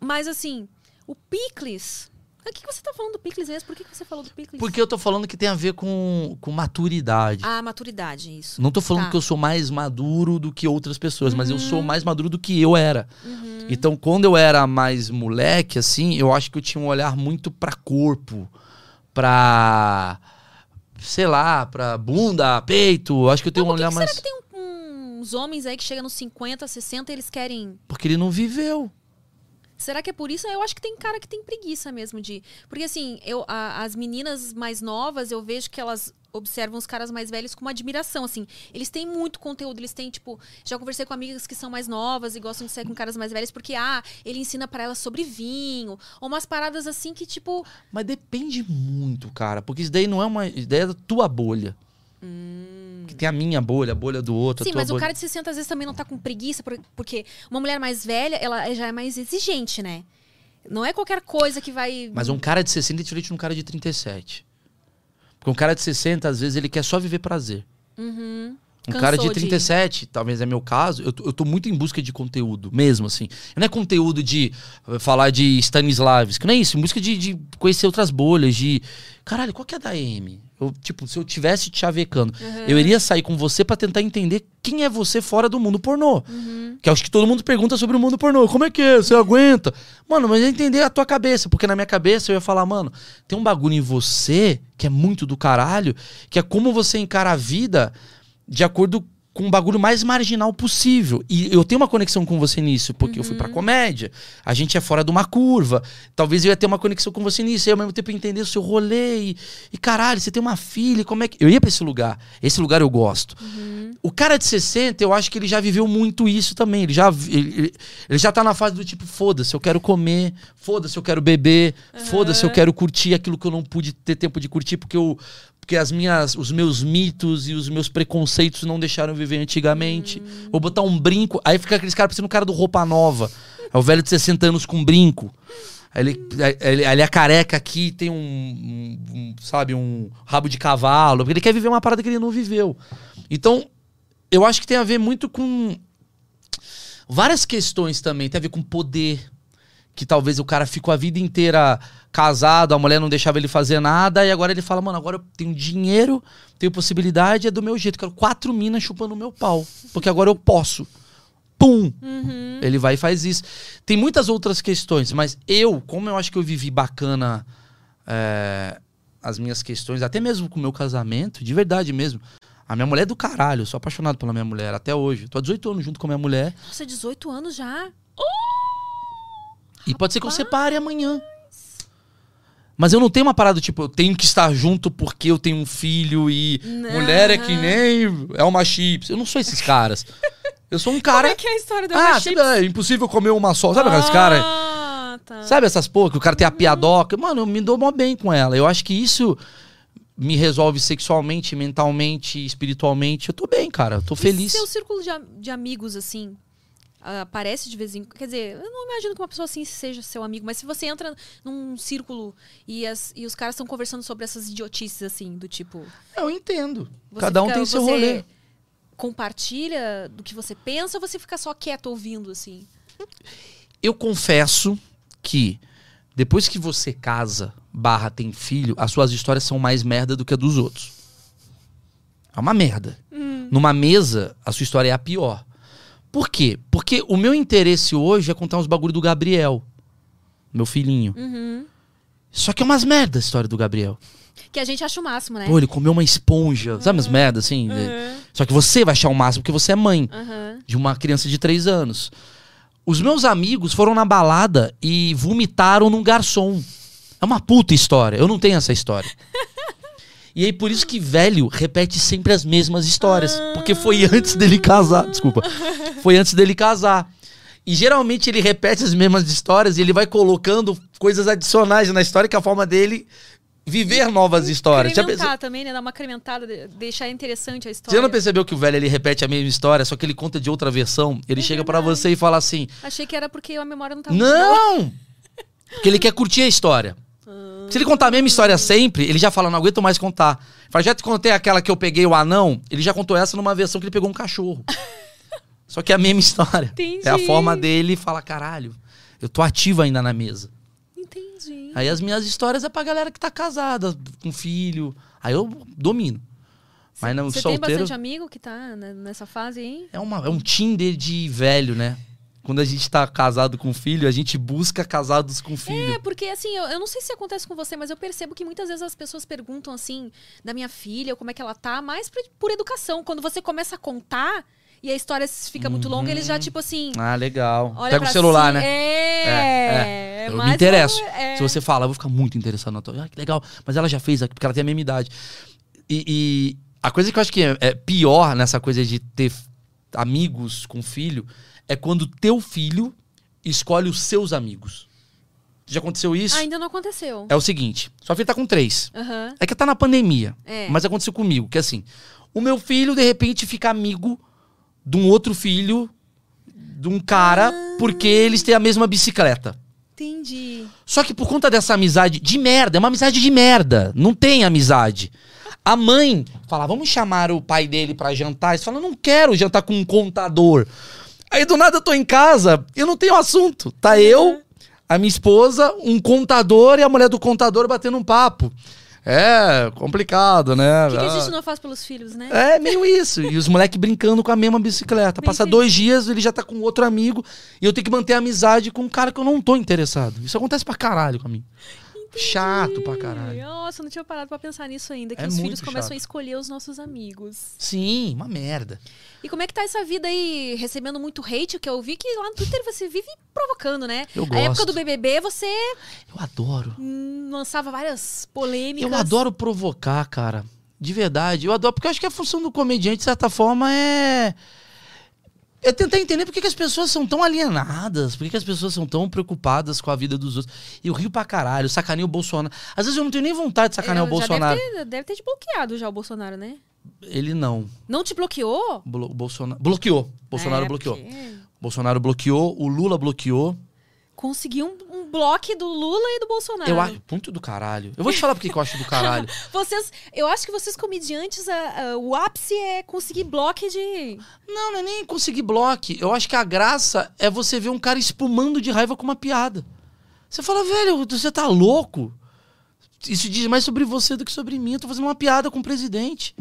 Mas assim, o picles. O que você tá falando do picles mesmo? Por que você falou do picles?
Porque eu tô falando que tem a ver com, com maturidade.
Ah, maturidade, isso.
Não tô falando
Tá.
que eu sou mais maduro do que outras pessoas, mas eu
Uhum.
sou mais maduro do que eu era. Então, quando eu era mais moleque, assim, eu acho que eu tinha um olhar muito pra corpo, pra. sei lá, pra bunda, peito. Acho que eu tenho um olhar
que
mais.
será que tem um- uns homens aí que chegam nos 50, 60 e eles querem.
Porque ele não viveu.
Será que é por isso? Eu acho que tem cara que tem preguiça mesmo de. Porque assim, eu, a- as meninas mais novas, eu vejo que elas observam os caras mais velhos com uma admiração, assim. Eles têm muito conteúdo, eles têm, tipo, já conversei com amigas que são mais novas e gostam de sair com caras mais velhos porque, ah, ele ensina pra elas sobre vinho, ou umas paradas assim que, tipo,
Mas depende muito, cara. Porque isso daí não é uma ideia da tua bolha. Que tem a minha bolha, a bolha do outro.
Sim, mas o
bolha.
cara de 60 às vezes também não tá com preguiça, por- porque uma mulher mais velha, ela já é mais exigente, né? Não é qualquer coisa que vai.
Mas um cara de 60 é diferente de um cara de 37. Porque um cara de 60, às vezes, ele quer só viver prazer.
Uhum.
Um cara de
Cansou de-
37, talvez é meu caso, eu tô, eu tô muito em busca de conteúdo, mesmo assim. Não é conteúdo de eh, falar de Stanislavski, não é isso, em busca de, de conhecer outras bolhas, de. Caralho, qual que é a da M? Eu, tipo, se eu tivesse te chavecando, eu iria sair com você pra tentar entender quem é você fora do mundo pornô. Que eu acho que todo mundo pergunta sobre o mundo pornô. Como é que é? Você aguenta? Mano, mas é entender a tua cabeça. Porque na minha cabeça eu ia falar, mano, tem um bagulho em você que é muito do caralho, que é como você encara a vida de acordo com o bagulho mais marginal possível. E eu tenho uma conexão com você nisso, porque eu fui pra comédia. A gente é fora de uma curva. Talvez eu ia ter uma conexão com você nisso. E ao mesmo tempo entender o seu rolê. E, e caralho, você tem uma filha, como é que. Eu ia pra esse lugar. Esse lugar eu gosto. O cara de 60, eu acho que ele já viveu muito isso também. Ele já, ele, ele- ele já tá na fase do tipo, foda-se, eu quero comer, foda-se, eu quero beber, foda-se, eu quero curtir aquilo que eu não pude ter tempo de curtir, porque eu. Porque as minhas, os meus mitos e os meus preconceitos não deixaram eu viver antigamente. Vou botar um brinco. Aí fica aqueles caras parecendo um cara do roupa nova. É o velho de 60 anos com brinco. Aí ele, ele, ele é careca aqui, tem um, um- um, sabe, um rabo de cavalo. Porque ele quer viver uma parada que ele não viveu. Então, eu acho que tem a ver muito com várias questões também. Tem a ver com poder. Que talvez o cara ficou a vida inteira casado, a mulher não deixava ele fazer nada, e agora ele fala, mano, agora eu tenho dinheiro, tenho possibilidade, é do meu jeito. Quero quatro minas chupando o meu pau. Porque agora eu posso. Pum!
Uhum.
Ele vai e faz isso. Tem muitas outras questões, mas eu, como eu acho que eu vivi bacana é, as minhas questões, até mesmo com o meu casamento, de verdade mesmo. A minha mulher é do caralho, eu sou apaixonado pela minha mulher até hoje. Tô há 18 anos junto com a minha mulher.
Nossa, 18 anos já.
E pode ser que eu separe amanhã. Mas eu não tenho uma parada tipo, eu tenho que estar junto porque eu tenho um filho e mulher é que nem é uma chips. Eu não sou esses caras. Eu sou um cara.
Como é que é a história da
ah, sabe, é impossível comer uma só. Sabe aqueles caras?
Ah, tá.
Sabe essas porra que o cara tem a piadoca? Mano, eu me dou mó bem com ela. Eu acho que isso me resolve sexualmente, mentalmente, espiritualmente. Eu tô bem, cara. Eu tô
E
feliz.
seu círculo de, de amigos, assim, aparece de vez em quando? Quer dizer, eu não imagino que uma pessoa assim seja seu amigo, mas se você entra num círculo e, as- e os caras estão conversando sobre essas idiotices, assim, do tipo.
Eu entendo. Cada um
fica-
tem seu
você
rolê.
Compartilha do que você pensa ou você fica só quieto ouvindo, assim?
Eu confesso que depois que você casa, barra tem filho, as suas histórias são mais merda do que a dos outros. É uma merda. Numa mesa, a sua história é a pior. Por quê? Porque o meu interesse hoje é contar uns bagulho do Gabriel. Meu filhinho.
Uhum.
Só que é umas merdas a história do Gabriel.
Que a gente acha o máximo, né?
Pô, ele comeu uma esponja. Sabe umas merdas assim? Só que você vai achar o máximo porque você é mãe
Aham.
de uma criança de 3 anos. Os meus amigos foram na balada e vomitaram num garçom. É uma puta história. Eu não tenho essa história. E aí, por isso que velho repete sempre as mesmas histórias. Porque foi antes dele casar. Desculpa. Foi antes dele casar. E geralmente ele repete as mesmas histórias e ele vai colocando coisas adicionais na história, que é a forma dele viver novas histórias.
Incrementar
perce-
também, né? Dar uma incrementada, de- deixar interessante a
Você
história.
não percebeu que o velho ele repete a mesma história, só que ele conta de outra versão? Ele chega pra você e fala assim:
Achei que era porque a memória não tava.
Não! Porque ele quer curtir a história. Se ele contar a mesma história sempre, ele já fala, não aguento mais contar. Fala, já te contei aquela que eu peguei o anão, ele já contou essa numa versão que ele pegou um cachorro. Só que é a mesma história.
Entendi.
É a forma dele fala, caralho, eu tô ativo ainda na mesa.
Entendi.
Aí as minhas histórias é pra galera que tá casada, com filho. Aí eu domino. Mas não,
Você tem
solteiro
bastante amigo que tá nessa fase aí?
é, uma, é um Tinder de velho, né? Quando a gente tá casado com filho, a gente busca casados com filho.
É, porque assim, eu, eu não sei se acontece com você, mas eu percebo que muitas vezes as pessoas perguntam assim, da minha filha, como é que ela tá, mais por, por educação. Quando você começa a contar e a história fica muito longa, eles já, tipo assim.
Ah, legal.
Olha
Pega o celular,
si-
né?
É, é.
Eu
mais
me interesso.
é.
Se você fala, eu vou ficar muito interessado na tua. Ah, que legal. Mas ela já fez, porque ela tem a mesma idade. E, e a coisa que eu acho que é, é pior nessa coisa de ter amigos com filho é quando teu filho escolhe os seus amigos. Já aconteceu isso?
Ainda não aconteceu.
É o seguinte: sua filha tá com três.
Aham.
É que tá na pandemia.
É.
Mas aconteceu comigo, que assim, o meu filho, de repente, fica amigo de um outro filho, de um cara,
Ah.
porque eles têm a mesma bicicleta.
Entendi.
Só que por conta dessa amizade de merda, é uma amizade de merda. Não tem amizade. A mãe fala, vamos chamar o pai dele pra jantar. Ele fala, não quero jantar com um contador. Aí do nada eu tô em casa, eu não tenho assunto. Tá eu, a minha esposa, um contador e a mulher do contador batendo um papo. É, complicado, né?
O que, que a
Ah.
gente não faz pelos filhos, né?
É meio isso. E os moleques brincando com a mesma bicicleta.
Bem
Passa
feito.
dois dias, ele já tá com outro amigo. E eu tenho que manter a amizade com um cara que eu não tô interessado. Isso acontece pra caralho com a mim. Chato pra caralho.
Nossa, eu não tinha parado pra pensar nisso ainda. Que
É
os filhos começam
chato.
a escolher os nossos amigos.
Sim, uma merda.
E como é que tá essa vida aí, recebendo muito hate? Que eu vi que lá no Twitter você vive provocando, né?
Eu
A época
gosto.
do BBB, você
Eu adoro.
hum, lançava várias polêmicas.
Eu adoro provocar, cara. De verdade. Eu adoro, porque eu acho que a função do comediante, de certa forma, é. É tentar entender por que, que as pessoas são tão alienadas, por que, que as pessoas são tão preocupadas com a vida dos outros. Eu rio pra caralho, sacaneio o Bolsonaro. Às vezes eu não tenho nem vontade de sacanear
É,
o Bolsonaro.
Deve ter, deve ter te bloqueado já o Bolsonaro, né?
Ele não.
Não te bloqueou?
Blo- Bolsonaro. Bloqueou. Bolsonaro
É,
bloqueou.
porque
Bolsonaro bloqueou, o Lula bloqueou.
Conseguiu um, um bloco do Lula e do Bolsonaro.
Eu acho. Muito do caralho. Eu vou te falar porque que eu acho do caralho.
Vocês, eu acho que vocês comediantes, a- a- o ápice é conseguir bloco de...
Não, não é nem conseguir bloque. Eu acho que a graça é você ver um cara espumando de raiva com uma piada. Você fala, velho, você tá louco? Isso diz mais sobre você do que sobre mim. Eu tô fazendo uma piada com o presidente.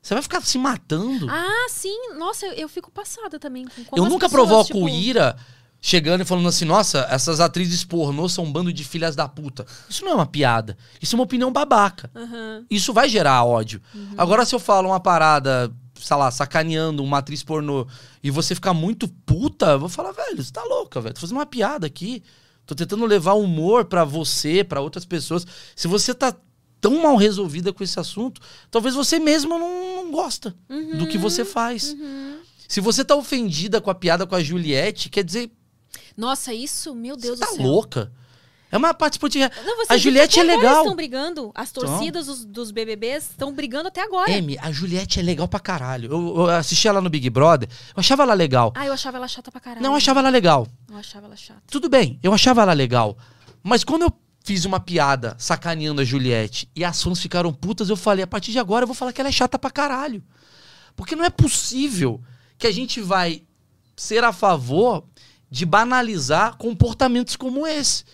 Você vai ficar se matando.
Ah, sim. Nossa, eu, eu fico passada também. com
eu nunca
pessoas,
provoco
tipo,
ira chegando e falando assim, nossa, essas atrizes pornô são um bando de filhas da puta. Isso não é uma piada. Isso é uma opinião babaca.
aham.
Isso vai gerar ódio. Agora, se eu falo uma parada, sei lá, sacaneando uma atriz pornô e você ficar muito puta, eu vou falar, velho, você tá louca, velho. Tô fazendo uma piada aqui. Tô tentando levar humor pra você, pra outras pessoas. Se você tá tão mal resolvida com esse assunto, talvez você mesmo não, não gosta do que você faz. Se você tá ofendida com a piada com a Juliette, quer dizer,
Nossa, isso, meu Deus
você
do
tá
céu.
louca. É uma participante.
Não, você
A Juliette é legal.
estão brigando. As torcidas dos, dos BBBs estão brigando até agora.
M, a Juliette é legal pra caralho. Eu, eu assisti ela no Big Brother, eu achava ela legal.
Ah, eu achava ela chata pra caralho.
Não, eu achava ela legal.
Eu achava ela chata.
Tudo bem, eu achava ela legal. Mas quando eu fiz uma piada sacaneando a Juliette e as fãs ficaram putas, eu falei, a partir de agora eu vou falar que ela é chata pra caralho. Porque não é possível que a gente vai ser a favor de banalizar comportamentos como esse.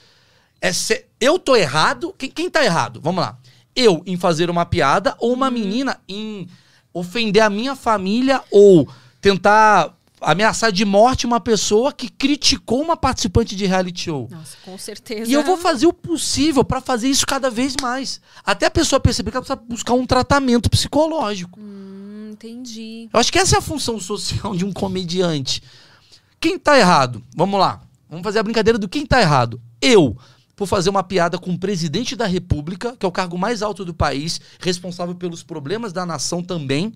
É se- Eu tô errado? Quem, quem tá errado? Vamos lá. Eu em fazer uma piada ou uma menina em ofender a minha família ou tentar ameaçar de morte uma pessoa que criticou uma participante de reality show.
Nossa, com certeza.
E eu vou fazer o possível pra fazer isso cada vez mais. Até a pessoa perceber que ela precisa buscar um tratamento psicológico.
Hum, entendi.
Eu acho que essa é a função social de um comediante. Quem tá errado? Vamos lá. Vamos fazer a brincadeira do quem tá errado. Eu, por fazer uma piada com o presidente da República, que é o cargo mais alto do país, responsável pelos problemas da nação também,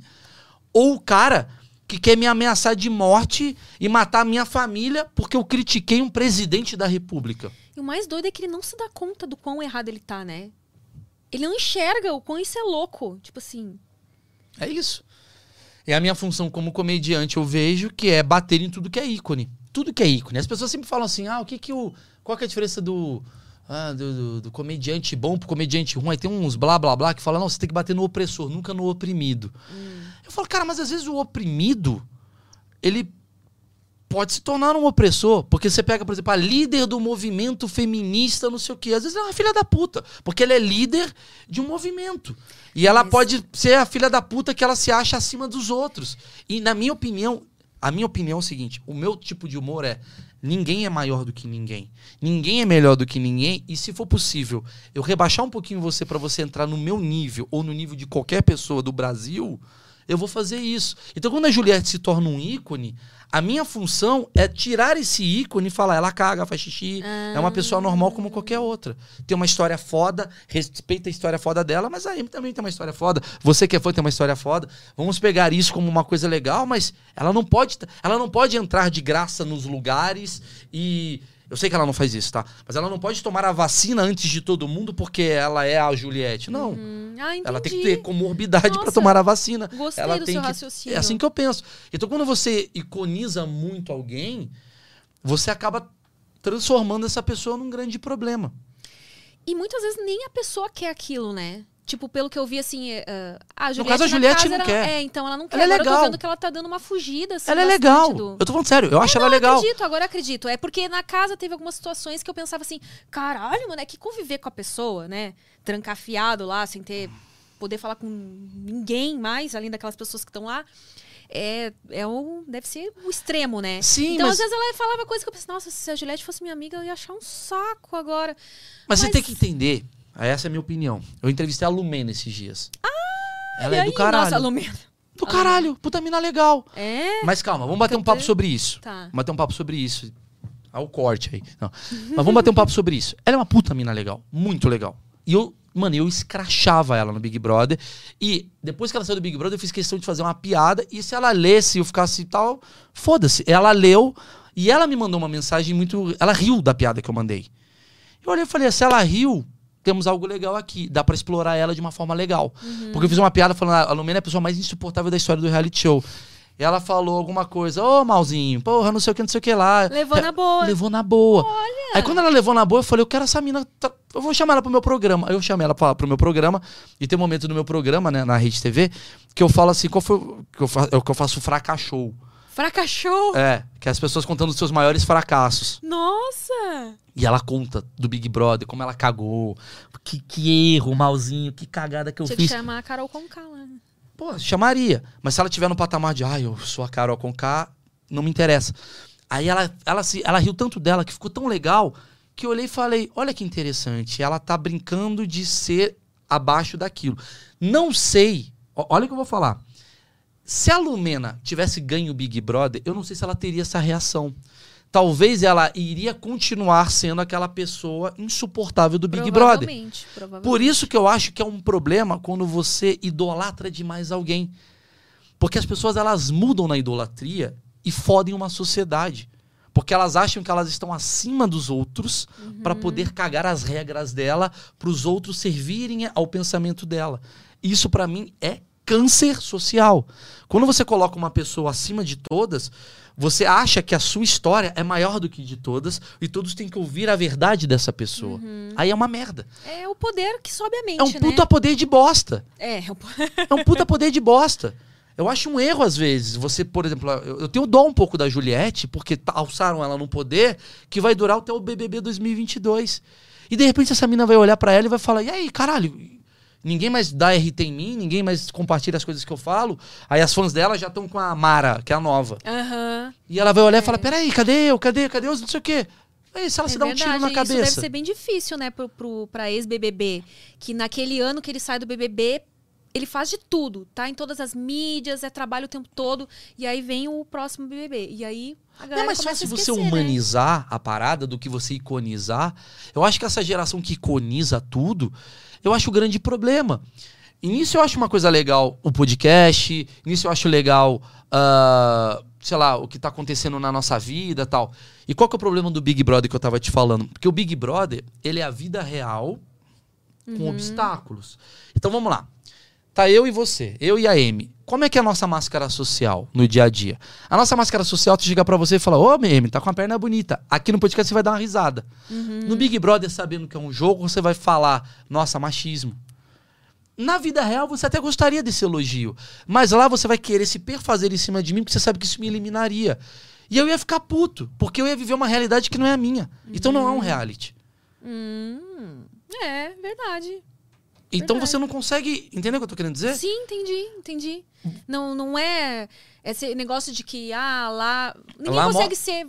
ou o cara que quer me ameaçar de morte e matar a minha família porque eu critiquei um presidente da República.
E o mais doido é que ele não se dá conta do quão errado ele tá, né? Ele não enxerga o quão isso é louco. Tipo assim.
É isso. É a minha função como comediante, eu vejo que é bater em tudo que é ícone. Tudo que é ícone. As pessoas sempre falam assim: ah, o que que o. Qual que é a diferença do. ah, do, do- do comediante bom pro comediante ruim? Aí tem uns blá blá blá que falam: não, você tem que bater no opressor, nunca no oprimido. Eu falo, cara, mas às vezes o oprimido, ele pode se tornar um opressor. Porque você pega, por exemplo, a líder do movimento feminista, não sei o quê. Às vezes é uma filha da puta. Porque ela é líder de um movimento. E ela
Mas-
pode ser a filha da puta que ela se acha acima dos outros. E na minha opinião, a minha opinião é o seguinte: o meu tipo de humor é. Ninguém é maior do que ninguém. Ninguém é melhor do que ninguém. E se for possível, eu rebaixar um pouquinho você pra você entrar no meu nível ou no nível de qualquer pessoa do Brasil, eu vou fazer isso. Então, quando a Juliette se torna um ícone, a minha função é tirar esse ícone e falar: ela caga, faz xixi, é uma pessoa normal como qualquer outra. Tem uma história foda, respeita a história foda dela, mas a Amy também tem uma história foda. Você que é fã tem uma história foda. Vamos pegar isso como uma coisa legal, mas ela não pode, ela não pode entrar de graça nos lugares e. Eu sei que ela não faz isso, tá? Mas ela não pode tomar a vacina antes de todo mundo porque ela é a Juliette. Não.
Hum, ah.
Ela tem que ter comorbidade pra
Nossa,
tomar a vacina.
gostei
ela
do
tem
seu
que...
raciocínio.
É assim que eu penso. Então, quando você iconiza muito alguém, você acaba transformando essa pessoa num grande problema.
E muitas vezes nem a pessoa quer aquilo, né? Tipo, pelo que eu vi, assim, é, ah, a Juliette,
caso, a Juliette
casa
não quer.
É, então ela não quer.
Ela é
Agora eu
legal.
tô vendo que ela tá dando uma fugida, assim,
ela é legal.
do-
Eu tô falando sério, eu acho ela
Não,
legal.
acredito, agora acredito. É porque na casa teve algumas situações que eu pensava assim, caralho, mano, é que conviver com a pessoa, né? Trancafiado lá, sem ter. poder falar com ninguém mais, além daquelas pessoas que estão lá. É, é o, deve ser o extremo, né?
Sim,
então,
mas-
às vezes, ela falava coisa que eu pensei, nossa, se a Juliette fosse minha amiga, eu ia achar um saco agora.
Mas, você
Mas-
tem que entender. Essa é a minha opinião. Eu entrevistei a Lumena esses dias. ela
e
é
aí,
do caralho.
nossa, Lumena.
Do caralho. Puta mina legal.
É?
Mas calma, vamos bater um papo sobre isso.
Tá.
Vamos bater um papo sobre isso. Olha o corte aí. Não. Mas vamos bater um papo sobre isso. Ela é uma puta mina legal. Muito legal. E eu, mano, eu escrachava ela no Big Brother. E depois que ela saiu do Big Brother, eu fiz questão de fazer uma piada. E se ela lesse e eu ficasse e tal, foda-se. Ela leu e ela me mandou uma mensagem muito. Ela riu da piada que eu mandei. Eu olhei e falei: se ela riu, temos algo legal aqui. Dá pra explorar ela de uma forma legal. Porque eu fiz uma piada falando: "Ah, a Lumena é a pessoa mais insuportável da história do reality show. Ela falou alguma coisa, ô malzinho, porra, não sei o que, não sei o que lá.
Levou na boa.
Levou na boa. Aí quando ela levou na boa, eu falei, eu quero essa mina. Eu vou chamar ela pro meu programa. Aí eu chamei ela pra, pro meu programa. E tem um momento no meu programa, né, na Rede TV, que eu falo assim, qual foi. o- Que eu, fa, é o que eu faço fracassou.
Fracassou.
É, que é as pessoas contando os seus maiores fracassos.
Nossa!
E ela conta do Big Brother, como ela cagou. Que, que erro, malzinho, que cagada que eu
Tinha que
fiz.
chamar a Carol Conká lá. né?
Pô, chamaria. Mas se ela tiver no patamar de, ai, eu sou a Carol Conká, não me interessa. Aí ela, ela, se, ela riu tanto dela que ficou tão legal que eu olhei e falei: olha que interessante, ela tá brincando de ser abaixo daquilo. Não sei, olha o que eu vou falar. Se a Lumena tivesse ganho o Big Brother, eu não sei se ela teria essa reação. Talvez ela iria continuar sendo aquela pessoa insuportável do Big Brother.
Provavelmente, provavelmente.
Por isso que eu acho que é um problema quando você idolatra demais alguém. Porque as pessoas elas mudam na idolatria e fodem uma sociedade. Porque elas acham que elas estão acima dos outros pra poder cagar as regras dela, para os outros servirem ao pensamento dela. Isso pra mim é câncer social. Quando você coloca uma pessoa acima de todas, você acha que a sua história é maior do que de todas e todos têm que ouvir a verdade dessa pessoa. Aí é uma merda.
É o poder que sobe a mente,
É um
né?
puta poder de bosta.
É, é
É um puta poder de bosta. Eu acho um erro, às vezes. Você, por exemplo, eu, tenho dó um pouco da Juliette, porque alçaram ela num poder que vai durar até o BBB 2022. E de repente essa mina vai olhar pra ela e vai falar: e aí, caralho? Ninguém mais dá RT em mim, ninguém mais compartilha as coisas que eu falo. Aí as fãs dela já estão com a Mara, que é a nova.
Aham.
E ela vai olhar e falar: peraí, cadê eu? Cadê? Cadê os não sei o quê? Aí se ela
É
se dá um tiro na
verdade, Isso deve
cabeça.
ser bem difícil, né, pro, pro, pra ex-BBB. Que naquele ano que ele sai do BBB, ele faz de tudo, tá? Em todas as mídias, é trabalho o tempo todo. E aí vem o próximo BBB. E aí
é mais
começa
fácil
a
você
né?
humanizar a parada do que você iconizar. Eu acho que essa geração que iconiza tudo, eu acho o grande problema. E nisso eu acho uma coisa legal o podcast, nisso eu acho legal, ah, sei lá, o que tá acontecendo na nossa vida e tal. E qual que é o problema do Big Brother que eu tava te falando? Porque o Big Brother, ele é a vida real com
Uhum.
obstáculos. Então vamos lá. Tá eu e você, eu e a Amy. Como é que é a nossa máscara social no dia a dia? A nossa máscara social, tu chega pra você e fala: Ô, Amy, tá com a perna bonita. Aqui no podcast você vai dar uma risada.
Uhum.
No Big Brother, sabendo que é um jogo, você vai falar: Nossa, machismo. Na vida real, você até gostaria desse elogio. Mas lá você vai querer se perfazer em cima de mim, porque você sabe que isso me eliminaria. E eu ia ficar puto, porque eu ia viver uma realidade que não é a minha. Então não é um reality.
Hum, é, verdade.
Então
Verdade.
você não consegue. Entendeu o que eu tô querendo dizer?
Sim, entendi, entendi. Não, não é esse negócio de que, ah, lá. Ninguém
Lá
consegue
mo-
ser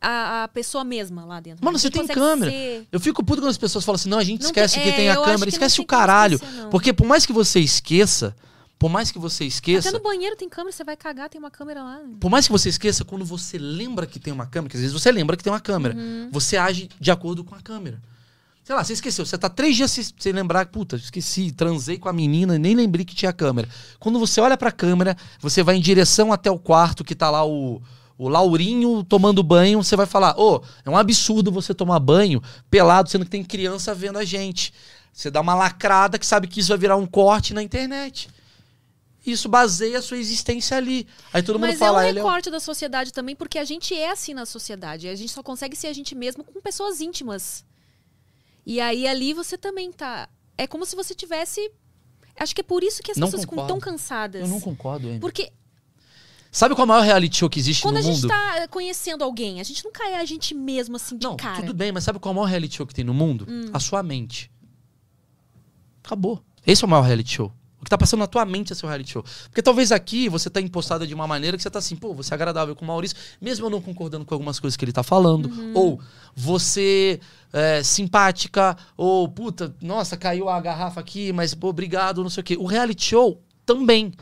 a, a pessoa mesma lá dentro.
Mano,
Ninguém
você tem câmera.
ser-
Eu fico puto quando as pessoas falam assim: não, a gente
Não
esquece
tem-
que
é,
tem a câmera. Esquece o caralho.
esquecer.
Porque por mais que você esqueça, por mais que você
Até
esqueça.
no banheiro tem câmera, você vai cagar, tem uma câmera lá.
Por mais que você esqueça, quando você lembra que tem uma câmera, que às vezes você lembra que tem uma câmera,
Uhum.
você age de acordo com a câmera. Sei lá, você esqueceu, você tá três dias sem, sem lembrar, puta, esqueci, transei com a menina, nem lembrei que tinha câmera. Quando você olha pra câmera, você vai em direção até o quarto que tá lá o, o Laurinho tomando banho, você vai falar, ô, é um absurdo você tomar banho pelado, sendo que tem criança vendo a gente. Você dá uma lacrada que sabe que isso vai virar um corte na internet. Isso baseia a sua existência ali. Aí todo mundo
Mas
fala,
é um
ele é um-
recorte da sociedade também, porque a gente é assim na sociedade. A gente só consegue ser a gente mesmo com pessoas íntimas. E aí ali você também tá. É como se você tivesse. Acho que é por isso que as
Não
pessoas ficam
concordo.
tão cansadas.
Eu não concordo, Amy.
Porque
Sabe qual é o maior reality show que existe
quando
no
a gente
mundo?
tá conhecendo alguém, a gente nunca é a gente mesmo assim de
Não,
cara.
tudo bem, mas sabe qual é o maior reality show que tem no mundo?
Hum.
A sua mente. Acabou. Esse é o maior reality show. O que tá passando na tua mente é seu reality show. Porque talvez aqui você tá impostada de uma maneira que você tá assim, pô, você é agradável com o Maurício, mesmo eu não concordando com algumas coisas que ele tá falando.
Uhum.
Ou você é simpática, ou puta, nossa, caiu a garrafa aqui, mas pô, obrigado, não sei o quê. O reality show também.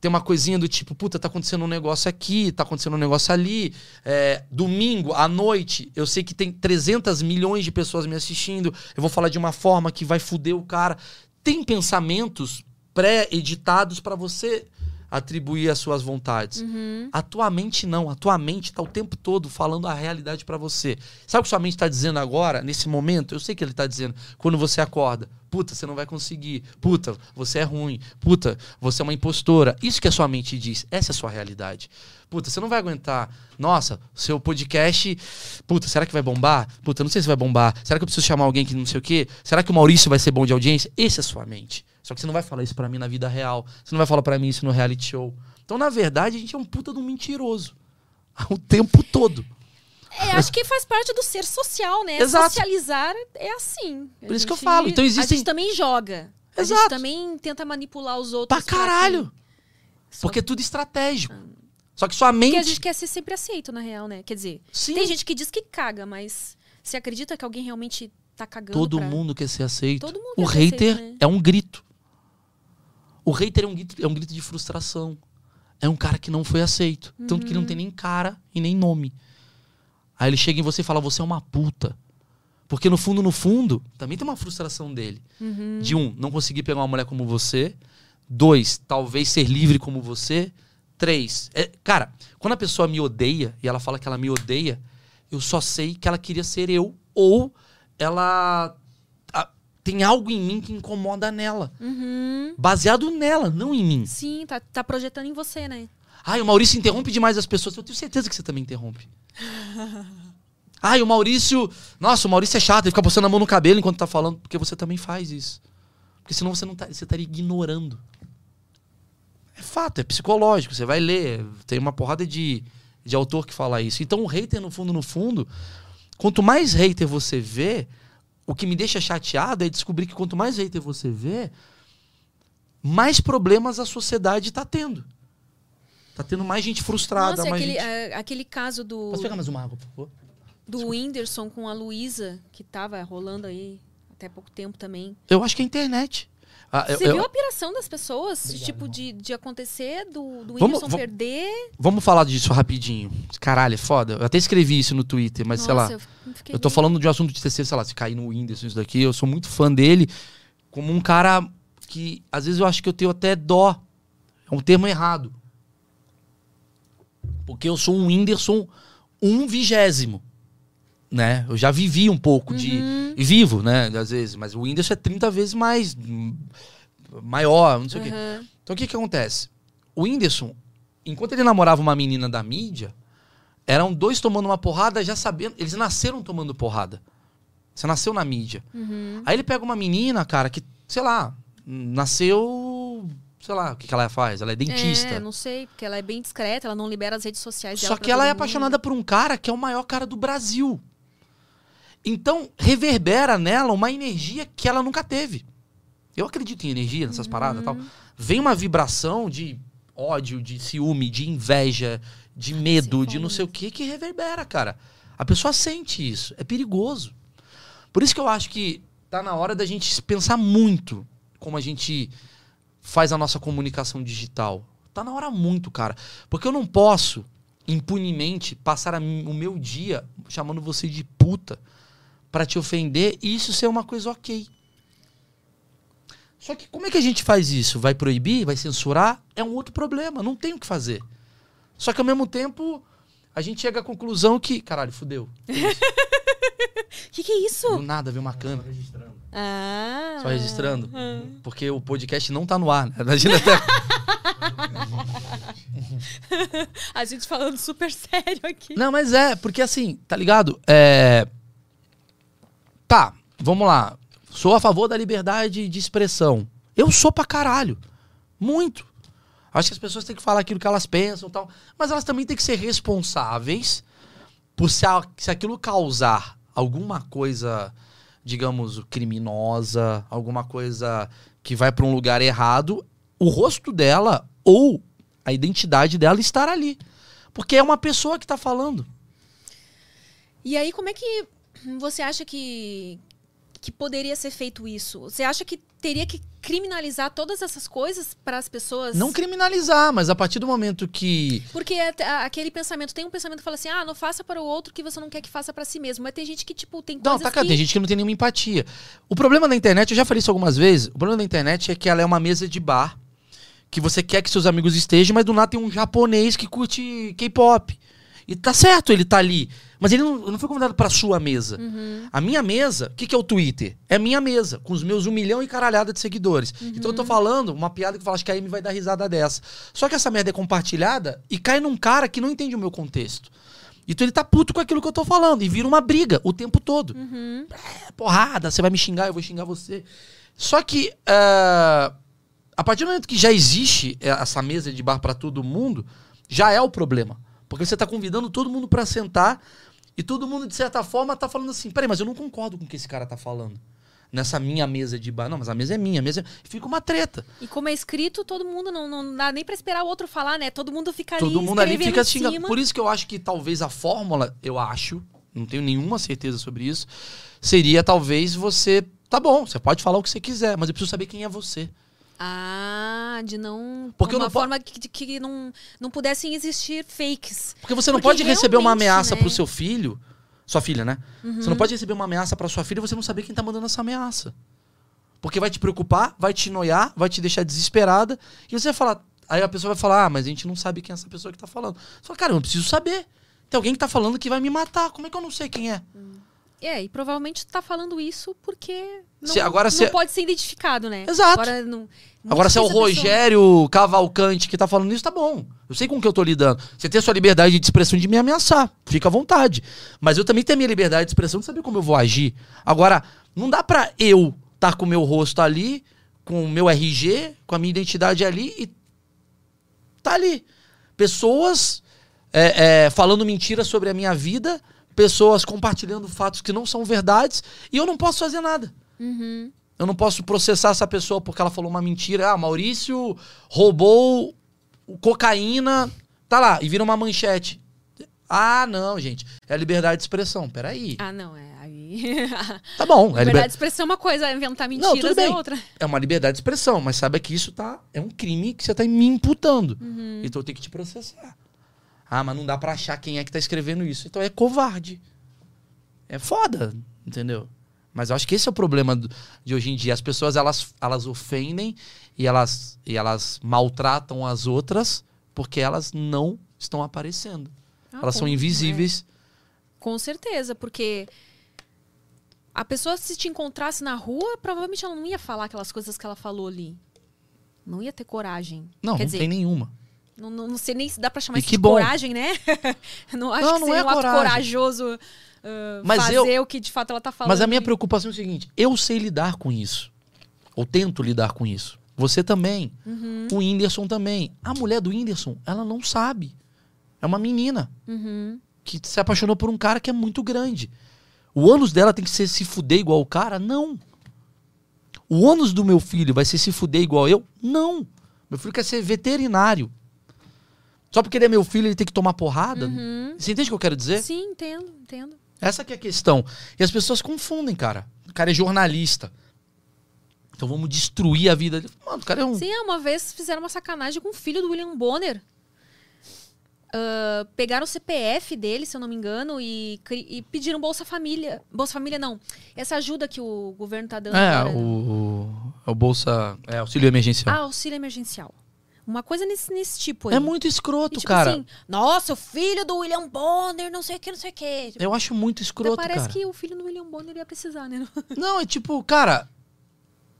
Tem uma coisinha do tipo, puta, tá acontecendo um negócio aqui, tá acontecendo um negócio ali. É, domingo, à noite, eu sei que tem 300 milhões de pessoas me assistindo. Eu vou falar de uma forma que vai fuder o cara. Tem pensamentos pré-editados pra você atribuir as suas vontades.
Uhum.
A tua mente não. A tua mente tá o tempo todo falando a realidade pra você. Sabe o que sua mente tá dizendo agora, nesse momento? Eu sei que ele tá dizendo. Quando você acorda. Puta, você não vai conseguir. Puta, você é ruim. Puta, você é uma impostora. Isso que a sua mente diz. Essa é a sua realidade. Puta, você não vai aguentar. Nossa, seu podcast. Puta, será que vai bombar? Puta, não sei se vai bombar. Será que eu preciso chamar alguém que não sei o quê? Será que o Maurício vai ser bom de audiência? Essa é a sua mente. Só que você não vai falar isso pra mim na vida real. Você não vai falar pra mim isso no reality show. Então, na verdade, a gente é um puta de um mentiroso. O tempo todo.
É, acho que faz parte do ser social, né?
Exato.
Socializar é assim. A
Por isso que eu
gente-
falo. Então
A
existem-
gente também joga. A gente
Exato.
também tenta manipular os outros.
Pra caralho.
que-
Porque é tudo estratégico. Só que sua
Porque
mente.
a gente quer ser sempre aceito, na real, né? Quer dizer,
Sim.
tem gente que diz que caga, mas você acredita que alguém realmente tá cagando?
Todo
pra-
mundo quer ser aceito.
Todo mundo
o
quer ser
hater
aceito, né?
é um grito. O hater é um grito, é um grito de frustração. É um cara que não foi aceito. Tanto que ele
Uhum.
não tem nem cara e nem nome. Aí ele chega em você e fala: Você é uma puta. Porque no fundo, no fundo, também tem uma frustração dele.
Uhum.
De um, não conseguir pegar uma mulher como você. Dois, talvez ser livre como você. Três, é- cara, quando a pessoa me odeia e ela fala que ela me odeia, eu só sei que ela queria ser eu ou ela tem algo em mim que incomoda nela.
Uhum.
Baseado nela, não em mim.
Sim, tá, tá projetando em você, né?
Ai, o Maurício interrompe demais as pessoas. Eu tenho certeza que você também interrompe. Ai, o Maurício. Nossa, o Maurício é chato, ele fica postando a mão no cabelo enquanto tá falando, porque você também faz isso. Porque senão você não tá, você estaria ignorando. É fato, é psicológico. Você vai ler, tem uma porrada de, de autor que fala isso. Então o hater, no fundo, no fundo, quanto mais hater você vê, o que me deixa chateado é descobrir que quanto mais hater você vê, mais problemas a sociedade tá tendo. Tá tendo mais gente frustrada,
Nossa,
mais
aquele,
gente...
é, aquele caso do,
Posso pegar mais uma água, por favor?
do Whindersson com a Luísa, que tava rolando aí até pouco tempo também.
Eu acho que é a internet. Ah, eu-
Você
eu-
viu a piração das pessoas? tipo, de, de acontecer, do, do
Vamos-
Whindersson
vamos-
perder.
Vamos falar disso rapidinho. Caralho, é foda. Eu até escrevi isso no Twitter, mas sei lá.
Nossa, eu fiquei
Eu tô falando de um assunto de terceiro, sei lá, se cair no Whindersson, isso daqui. Eu sou muito fã dele, como um cara que às vezes eu acho que eu tenho até dó. É um termo errado. Porque eu sou um Whindersson um vigésimo. Né? Eu já vivi um pouco de. E vivo, né? Às vezes. Mas o Whindersson é 30 vezes mais. maior, não sei o quê.
Aham.
Então o que que acontece? O Whindersson, enquanto ele namorava uma menina da mídia, eram dois tomando uma porrada já sabendo. Eles nasceram tomando porrada. Você nasceu na mídia.
Uhum.
Aí ele pega uma menina, cara, que, sei lá, nasceu. Sei lá, o que, que ela faz? Ela é dentista.
É, não sei, porque ela é bem discreta, ela não libera as redes sociais dela.
Só que ela é
mundo.
apaixonada por um cara que é o maior cara do Brasil. Então, reverbera nela uma energia que ela nunca teve. Eu acredito em energia nessas paradas e tal. Vem uma vibração de ódio, de ciúme, de inveja, de medo,
Sim,
de não sei o que, que reverbera, cara. A pessoa sente isso. É perigoso. Por isso que eu acho que tá na hora da gente pensar muito como a gente faz a nossa comunicação digital. Tá na hora muito, cara. Porque eu não posso, impunemente, passar o meu dia chamando você de puta pra te ofender e isso ser uma coisa ok. Só que como é que a gente faz isso? Vai proibir? Vai censurar? É um outro problema. Não tem o que fazer. Só que ao mesmo tempo, a gente chega à conclusão que. Caralho, fudeu.
O que, que é isso?
Do nada veio uma câmera.
Ah.
Só registrando. Porque o podcast não tá no ar, né? Imagina até.
A gente falando super sério aqui.
Não, mas é, porque assim, tá ligado? É. Tá, vamos lá. Sou a favor da liberdade de expressão. Eu sou pra caralho. Muito. Acho que as pessoas têm que falar aquilo que elas pensam tal. Mas elas também têm que ser responsáveis por se, a- se aquilo causar alguma coisa, digamos, criminosa, alguma coisa que vai pra um lugar errado, o rosto dela ou a identidade dela estar ali. Porque é uma pessoa que tá falando.
E aí, como é que você acha que, que poderia ser feito isso? Você acha que teria que criminalizar todas essas coisas para as pessoas?
Não criminalizar, mas a partir do momento que.
Porque é- aquele pensamento, tem um pensamento que fala assim, ah, não faça para o outro que você não quer que faça para si mesmo. Mas tem gente que, tipo, tem
Não, tá, cara,
que...
tem gente que não tem nenhuma empatia. O problema da internet, eu já falei isso algumas vezes, o problema da internet é que ela é uma mesa de bar que você quer que seus amigos estejam, mas do nada tem um japonês que curte K-pop. E tá certo, ele tá ali. Mas ele não, não foi convidado pra sua mesa.
Uhum.
A minha mesa, o que, que é o Twitter? É minha mesa, com os meus um milhão e caralhada de seguidores. Então eu tô falando uma piada que eu falo, acho que a Amy vai dar risada dessa. Só que essa merda é compartilhada e cai num cara que não entende o meu contexto. Então ele tá puto com aquilo que eu tô falando e vira uma briga o tempo todo.
Uhum.
É, porrada, você vai me xingar, eu vou xingar você. Só que ah, a partir do momento que já existe eh, essa mesa de bar pra todo mundo, já é o problema. Porque você tá convidando todo mundo pra sentar e todo mundo, de certa forma, tá falando assim: peraí, mas eu não concordo com o que esse cara tá falando. Nessa minha mesa de bar. Não, mas a mesa é minha, a mesa é... Fica uma treta.
E como é escrito, todo mundo não, não dá nem pra esperar o outro falar, né? Todo mundo fica ali
Todo mundo ali fica xingando. Por isso que eu acho que talvez a fórmula, eu acho, não tenho nenhuma certeza sobre isso, seria talvez você. Tá bom, você pode falar o que você quiser, mas eu preciso saber quem é você.
Ah, de não.
Porque
uma
não po-
forma que, de que não, não pudessem existir fakes.
Porque você não
Porque
pode receber uma ameaça
né?
pro seu filho, sua filha, né? Você
Uhum.
não pode receber uma ameaça pra sua filha e você não saber quem tá mandando essa ameaça. Porque vai te preocupar, vai te noiar, vai te deixar desesperada. E você vai falar. Aí a pessoa vai falar: Ah, mas a gente não sabe quem é essa pessoa que tá falando. Você fala, cara, eu não preciso saber. Tem alguém que tá falando que vai me matar. Como é que eu não sei quem é?
É, e provavelmente tá falando isso porque não,
Se- agora
não
se-
pode ser identificado, né?
Exato.
Agora, não,
Agora, se é o
essa pessoa-
Rogério Cavalcante que tá falando isso, tá bom. Eu sei com que eu tô lidando. Você tem a sua liberdade de expressão de me ameaçar. Fica à vontade. Mas eu também tenho a minha liberdade de expressão de saber como eu vou agir. Agora, não dá pra eu estar com o meu rosto ali, com o meu RG, com a minha identidade ali e tá ali. Pessoas é, é, falando mentiras sobre a minha vida, pessoas compartilhando fatos que não são verdades, e eu não posso fazer nada.
Uhum.
Eu não posso processar essa pessoa porque ela falou uma mentira. Ah, Maurício roubou cocaína. Tá lá, e vira uma manchete. Ah, não, gente. É liberdade de expressão. Peraí.
Ah, não, é. Aí.
Tá bom, é,
Liberdade
liber-
de expressão é uma coisa, inventar
Não,
mentiras
bem.
é outra.
é uma liberdade de expressão, mas saiba que isso tá, é um crime que você tá me imputando.
Uhum.
Então eu tenho que te processar. Ah, mas não dá pra achar quem é que tá escrevendo isso. Então é covarde. É foda, entendeu? Mas eu acho que esse é o problema de hoje em dia. As pessoas, elas, elas ofendem e elas, e elas maltratam as outras porque elas não estão aparecendo.
Ah,
elas são invisíveis.
é, com certeza, porque a pessoa se te encontrasse na rua, provavelmente ela não ia falar aquelas coisas que ela falou ali. Não ia ter coragem.
Não,
Quer
não
dizer,
tem nenhuma.
Não, não, não sei nem se dá pra chamar
E
isso
que
de
bom.
coragem, né? não acho
Não,
que seria
é
um ato
coragem.
corajoso ah,
Mas
fazer
eu-
o que de fato ela tá falando.
Mas a minha preocupação é o seguinte: eu sei lidar com isso. Ou tento lidar com isso. Você também.
Uhum.
O Whindersson também. A mulher do Whindersson, ela não sabe. É uma menina
Uhum.
que se apaixonou por um cara que é muito grande. O ônus dela tem que ser se fuder igual o cara? Não. O ônus do meu filho vai ser se fuder igual eu? Não. Meu filho quer ser veterinário. Só porque ele é meu filho, ele tem que tomar porrada? Você entende o que eu quero dizer?
Uhum. Sim, entendo, entendo.
Essa que é a questão. E as pessoas confundem, cara. O cara é jornalista. Então vamos destruir a vida dele. Mano, o cara é um.
Sim, uma vez fizeram uma sacanagem com o filho do William Bonner. Ah, pegaram o CPF dele, se eu não me engano, e, e pediram Bolsa Família. Bolsa Família não. Essa ajuda que o governo tá dando
É,
agora.
o, o, é o Bolsa. É, auxílio emergencial.
Ah, auxílio emergencial. Uma coisa nesse, nesse tipo aí.
é muito escroto,
E, tipo
cara.
assim, nossa, o filho do William Bonner, não sei o que, não sei o que. Tipo,
Eu acho muito escroto,
parece
cara.
que o filho do William Bonner ia precisar, né?
Não, é tipo, cara.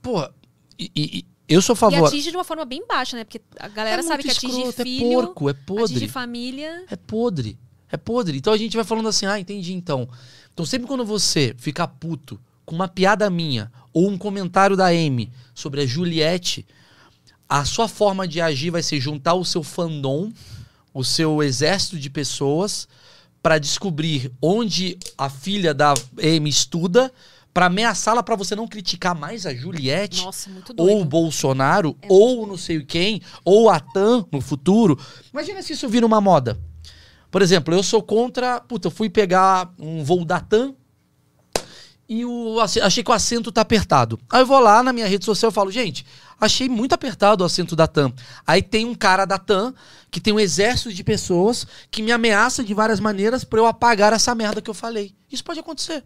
Porra. E, e- e eu sou a
E
favor.
atinge de uma forma bem baixa, né? Porque a galera
é
sabe que atinge
escroto,
filho,
É porco, é
atinge
podre.
família.
É podre. É podre. Então a gente vai falando assim, ah, entendi então. Então sempre quando você ficar puto com uma piada minha ou um comentário da Amy sobre a Juliette, a sua forma de agir vai ser juntar o seu fandom, o seu exército de pessoas pra descobrir onde a filha da Amy estuda, pra ameaçá-la pra você não criticar mais a Juliette
Nossa, muito
ou o. Bolsonaro, ou não sei quem, ou a TAM no futuro. Imagina se isso vira uma moda. Por exemplo, eu sou contra. Puta, eu fui pegar um voo da TAM e o, achei que o assento tá apertado. Aí eu vou lá na minha rede social e falo, gente, achei muito apertado o assento da TAM. Aí tem um cara da TAM que tem um exército de pessoas que me ameaça de várias maneiras pra eu apagar essa merda que eu falei. Isso pode acontecer.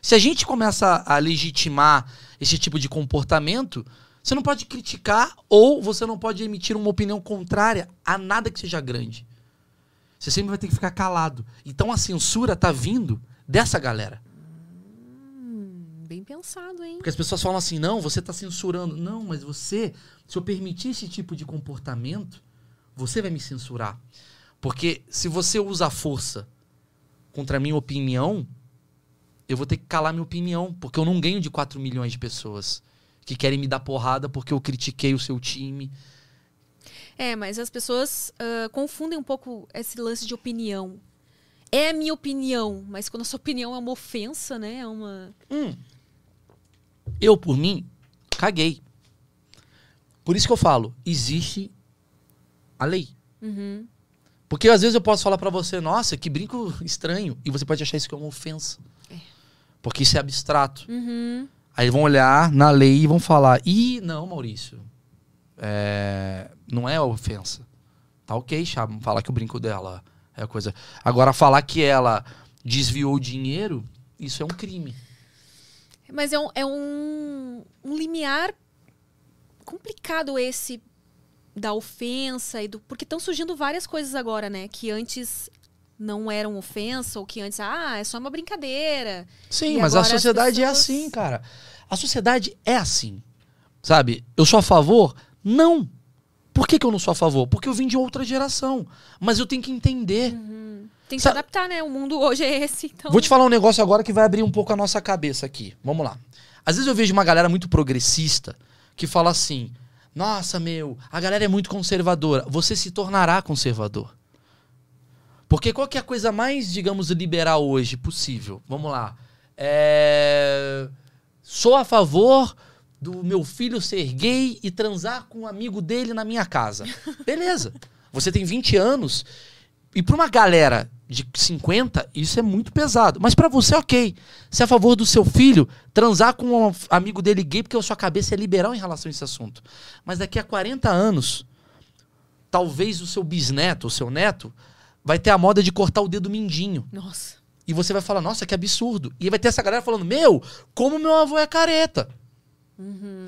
Se a gente começa a legitimar esse tipo de comportamento, você não pode criticar ou você não pode emitir uma opinião contrária a nada que seja grande. Você sempre vai ter que ficar calado. Então a censura tá vindo dessa galera.
Bem pensado, hein?
Porque as pessoas falam assim: não, você tá censurando. Não, mas você, se eu permitir esse tipo de comportamento, você vai me censurar. Porque se você usa a força contra a minha opinião, eu vou ter que calar minha opinião. Porque eu não ganho de 4 milhões de pessoas que querem me dar porrada porque eu critiquei o seu time.
É, mas as pessoas ah, confundem um pouco esse lance de opinião. É a minha opinião, mas quando a sua opinião é uma ofensa, né? É uma.
Hum. Eu, por mim, caguei. Por isso que eu falo, existe a lei.
Uhum.
Porque às vezes eu posso falar pra você, nossa, que brinco estranho, e você pode achar isso que é uma ofensa. Porque isso é abstrato.
Uhum.
Aí vão olhar na lei e vão falar, ih, não, Maurício, é, não é ofensa. Tá ok, Chá, falar que o brinco dela é a coisa. Agora, falar que ela desviou dinheiro, isso é um crime.
Mas é um, é um, um limiar complicado esse da ofensa e do. Porque estão surgindo várias coisas agora, né? Que antes não eram ofensa, ou que antes, ah, é só uma brincadeira.
Sim,
E
mas a sociedade é
pessoas-
assim, cara. A sociedade é assim. Sabe? Eu sou a favor? Não. Por que, que eu não sou a favor? Porque eu vim de outra geração. Mas eu tenho que entender.
Tem que
Sa-
se adaptar, né? O mundo hoje é esse, então.
Vou te falar um negócio agora que vai abrir um pouco a nossa cabeça aqui. Vamos lá. Às vezes eu vejo uma galera muito progressista que fala assim: Nossa, meu, a galera é muito conservadora. Você se tornará conservador. Porque qual que é a coisa mais, digamos, liberal hoje possível? Vamos lá. É... Sou a favor do meu filho ser gay e transar com um amigo dele na minha casa. Beleza. Você tem 20 anos E pra uma galera de 50, isso é muito pesado. Mas pra você, ok. Você é a favor do seu filho transar com um amigo dele gay porque a sua cabeça é liberal em relação a esse assunto. Mas daqui a 40 anos, talvez o seu bisneto, o seu neto, vai ter a moda de cortar o dedo mindinho.
Nossa.
E você vai falar, nossa, que absurdo. E vai ter essa galera falando, meu, como meu avô é careta.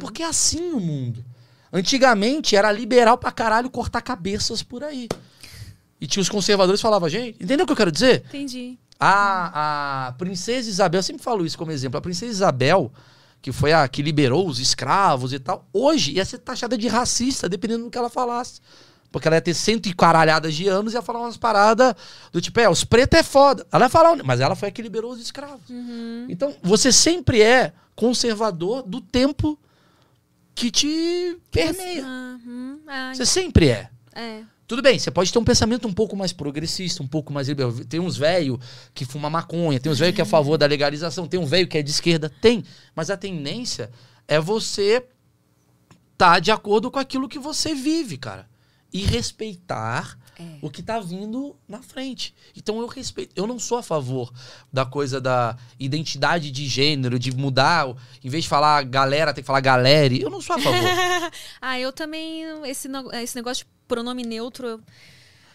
Porque é assim o mundo. Antigamente era liberal pra caralho cortar cabeças por aí. E tinha os conservadores que falavam, gente, entendeu o que eu quero dizer?
Entendi.
A, a princesa Isabel, eu sempre falo isso como exemplo, a princesa Isabel, que foi a que liberou os escravos e tal, hoje ia ser taxada de racista, dependendo do que ela falasse. Porque ela ia ter cento e caralhadas de anos e ia falar umas paradas do tipo, é, os pretos é foda. Ela ia falar, mas ela foi a que liberou os escravos. Então, você sempre é conservador do tempo que te permeia.
Uhum.
Você sempre é.
é.
Tudo bem, você pode ter um pensamento um pouco mais progressista, um pouco mais liberal. Tem uns velho que fuma maconha, tem uns velho que é a favor da legalização, tem um velho que é de esquerda, tem. Mas a tendência é você tá de acordo com aquilo que você vive, cara. E respeitar
É.
o que tá vindo na frente. Então eu respeito. Eu não sou a favor da coisa da identidade de gênero, de mudar, em vez de falar galera, tem que falar galere. Eu não sou a favor.
ah, eu também. Esse, esse negócio de pronome neutro. eu-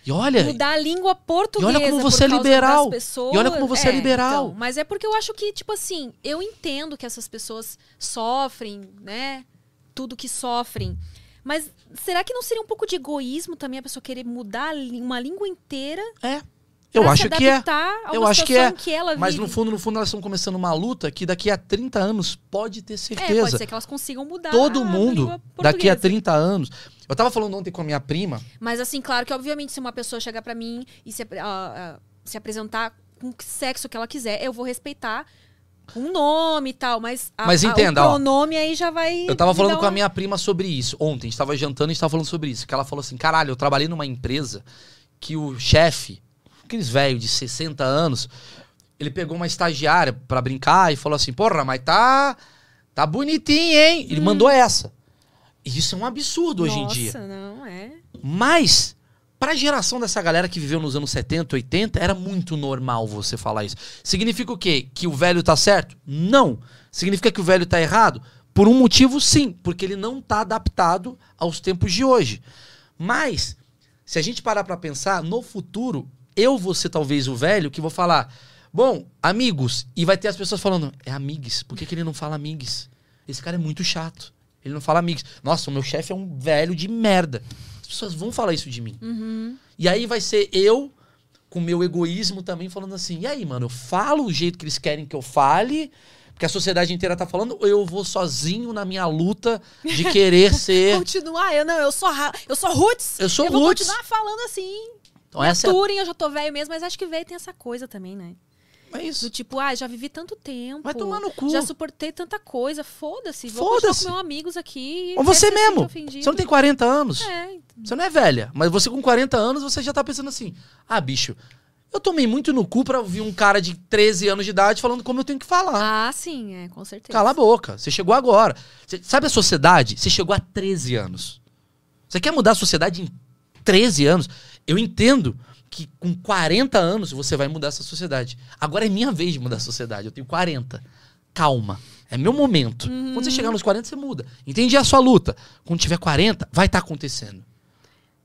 E olha,
Mudar a língua portuguesa.
como
por
você é liberal.
pessoas.
E olha como você é liberal.
então, mas é porque eu acho que, tipo assim, eu entendo que essas pessoas sofrem, né? Tudo que sofrem. Mas será que não seria um pouco de egoísmo também a pessoa querer mudar uma língua inteira?
É. Eu
pra
acho que é.
a
Eu acho que é.
que ela
Mas no fundo, no fundo, elas estão começando uma luta que daqui a 30 anos pode ter
É,
certeza.
pode ser que elas consigam mudar.
Todo
a
mundo, daqui a
portuguesa.
30 anos. Eu tava falando ontem com a minha prima.
Mas assim, claro que obviamente se uma pessoa chegar pra mim e se, ah, ah, se apresentar com que sexo que ela quiser, eu vou respeitar um nome e tal, mas, a,
Mas
a-
entenda,
o
ó.
pronome aí já vai
Eu tava falando com a minha prima sobre isso. Ontem, a gente tava jantando e a gente tava falando sobre isso. Que ela falou assim: caralho, eu trabalhei numa empresa que o chefe, aqueles velhos de 60 anos, ele pegou uma estagiária pra brincar e falou assim: porra, mas tá. Tá bonitinho, hein? Ele mandou essa. E isso é um absurdo hoje em dia.
Nossa, não, é.
Mas, pra geração dessa galera que viveu nos anos 70, 80, era muito normal você falar isso. Significa o quê? Que o velho tá certo? Não. Significa que o velho tá errado? Por um motivo, sim. Porque ele não tá adaptado aos tempos de hoje. Mas, se a gente parar pra pensar, no futuro, eu vou ser talvez o velho que vou falar. Bom, amigos, e vai ter as pessoas falando, é amigos, por que, que ele não fala amigos? Esse cara é muito chato. Ele não fala amigos. Nossa, o meu chefe é um velho de merda. As pessoas vão falar isso de mim.
Uhum.
E aí vai ser eu, com meu egoísmo também, falando assim: e aí, mano, eu falo o jeito que eles querem que eu fale, porque a sociedade inteira tá falando, ou eu vou sozinho na minha luta de querer ser.
Continuar, eu não, eu sou, ra- eu sou roots.
Eu sou
vou
roots.
continuar falando assim.
Então, essa é,
Maturem, eu já tô velho mesmo, mas acho que velho tem essa coisa também, né?
é
Do
isso.
tipo, ah, já vivi tanto tempo.
Vai tomar no cu.
Já suportei tanta coisa. Foda-se. Vou
Foda-se.
com meus amigos aqui.
Ou você mesmo. Você não tem 40 anos.
É,
Você não é velha. Mas você com 40 anos, você já tá pensando assim: ah, bicho, eu tomei muito no cu pra ouvir um cara de 13 anos de idade falando como eu tenho que falar.
Ah, sim, é, com certeza.
Cala a boca. Você chegou agora. Você- sabe a sociedade? Você chegou a 13 anos. Você quer mudar a sociedade em 13 anos? Eu entendo que com 40 anos você vai mudar essa sociedade. Agora é minha vez de mudar a sociedade. Eu tenho 40. Calma. É meu momento. Quando você chegar nos 40, você muda. Entendi a sua luta. Quando tiver 40, vai estar acontecendo.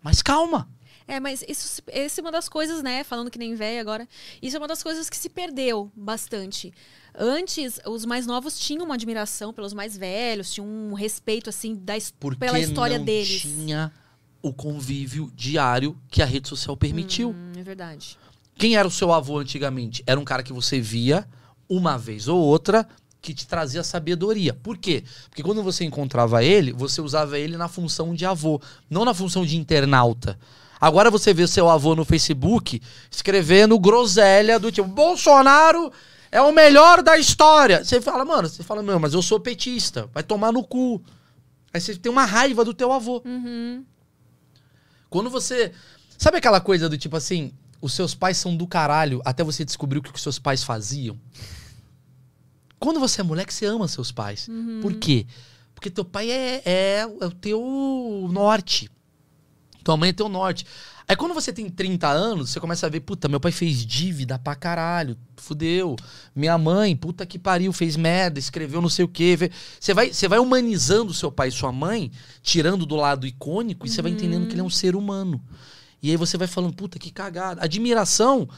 Mas calma.
É, mas isso, essa é uma das coisas, né? Falando que nem velho agora. Isso é uma das coisas que se perdeu bastante. Antes, os mais novos tinham uma admiração pelos mais velhos, tinham um respeito, assim, da,
Porque
pela história
não
deles.
tinha o convívio diário que a rede social permitiu.
Hum, é verdade.
Quem era o seu avô antigamente? Era um cara que você via uma vez ou outra que te trazia sabedoria. Por quê? Porque quando você encontrava ele, você usava ele na função de avô, não na função de internauta. Agora você vê seu avô no Facebook escrevendo groselha do tipo Bolsonaro é o melhor da história. Você fala, mano, você fala, não, mas eu sou petista, vai tomar no cu. Aí você tem uma raiva do teu avô.
Uhum.
Quando você. Sabe aquela coisa do tipo assim, os seus pais são do caralho até você descobrir o que os seus pais faziam? Quando você é moleque, você ama seus pais. Por quê? Porque teu pai é, é, é o teu norte. Tua mãe é teu norte. Aí quando você tem 30 anos, você começa a ver, puta, meu pai fez dívida pra caralho, fudeu. Minha mãe, puta que pariu, fez merda, escreveu não sei o quê. Você vai, você vai humanizando seu pai e sua mãe, tirando do lado icônico, e você vai entendendo que ele é um ser humano. E aí você vai falando, puta, que cagada. Admiração,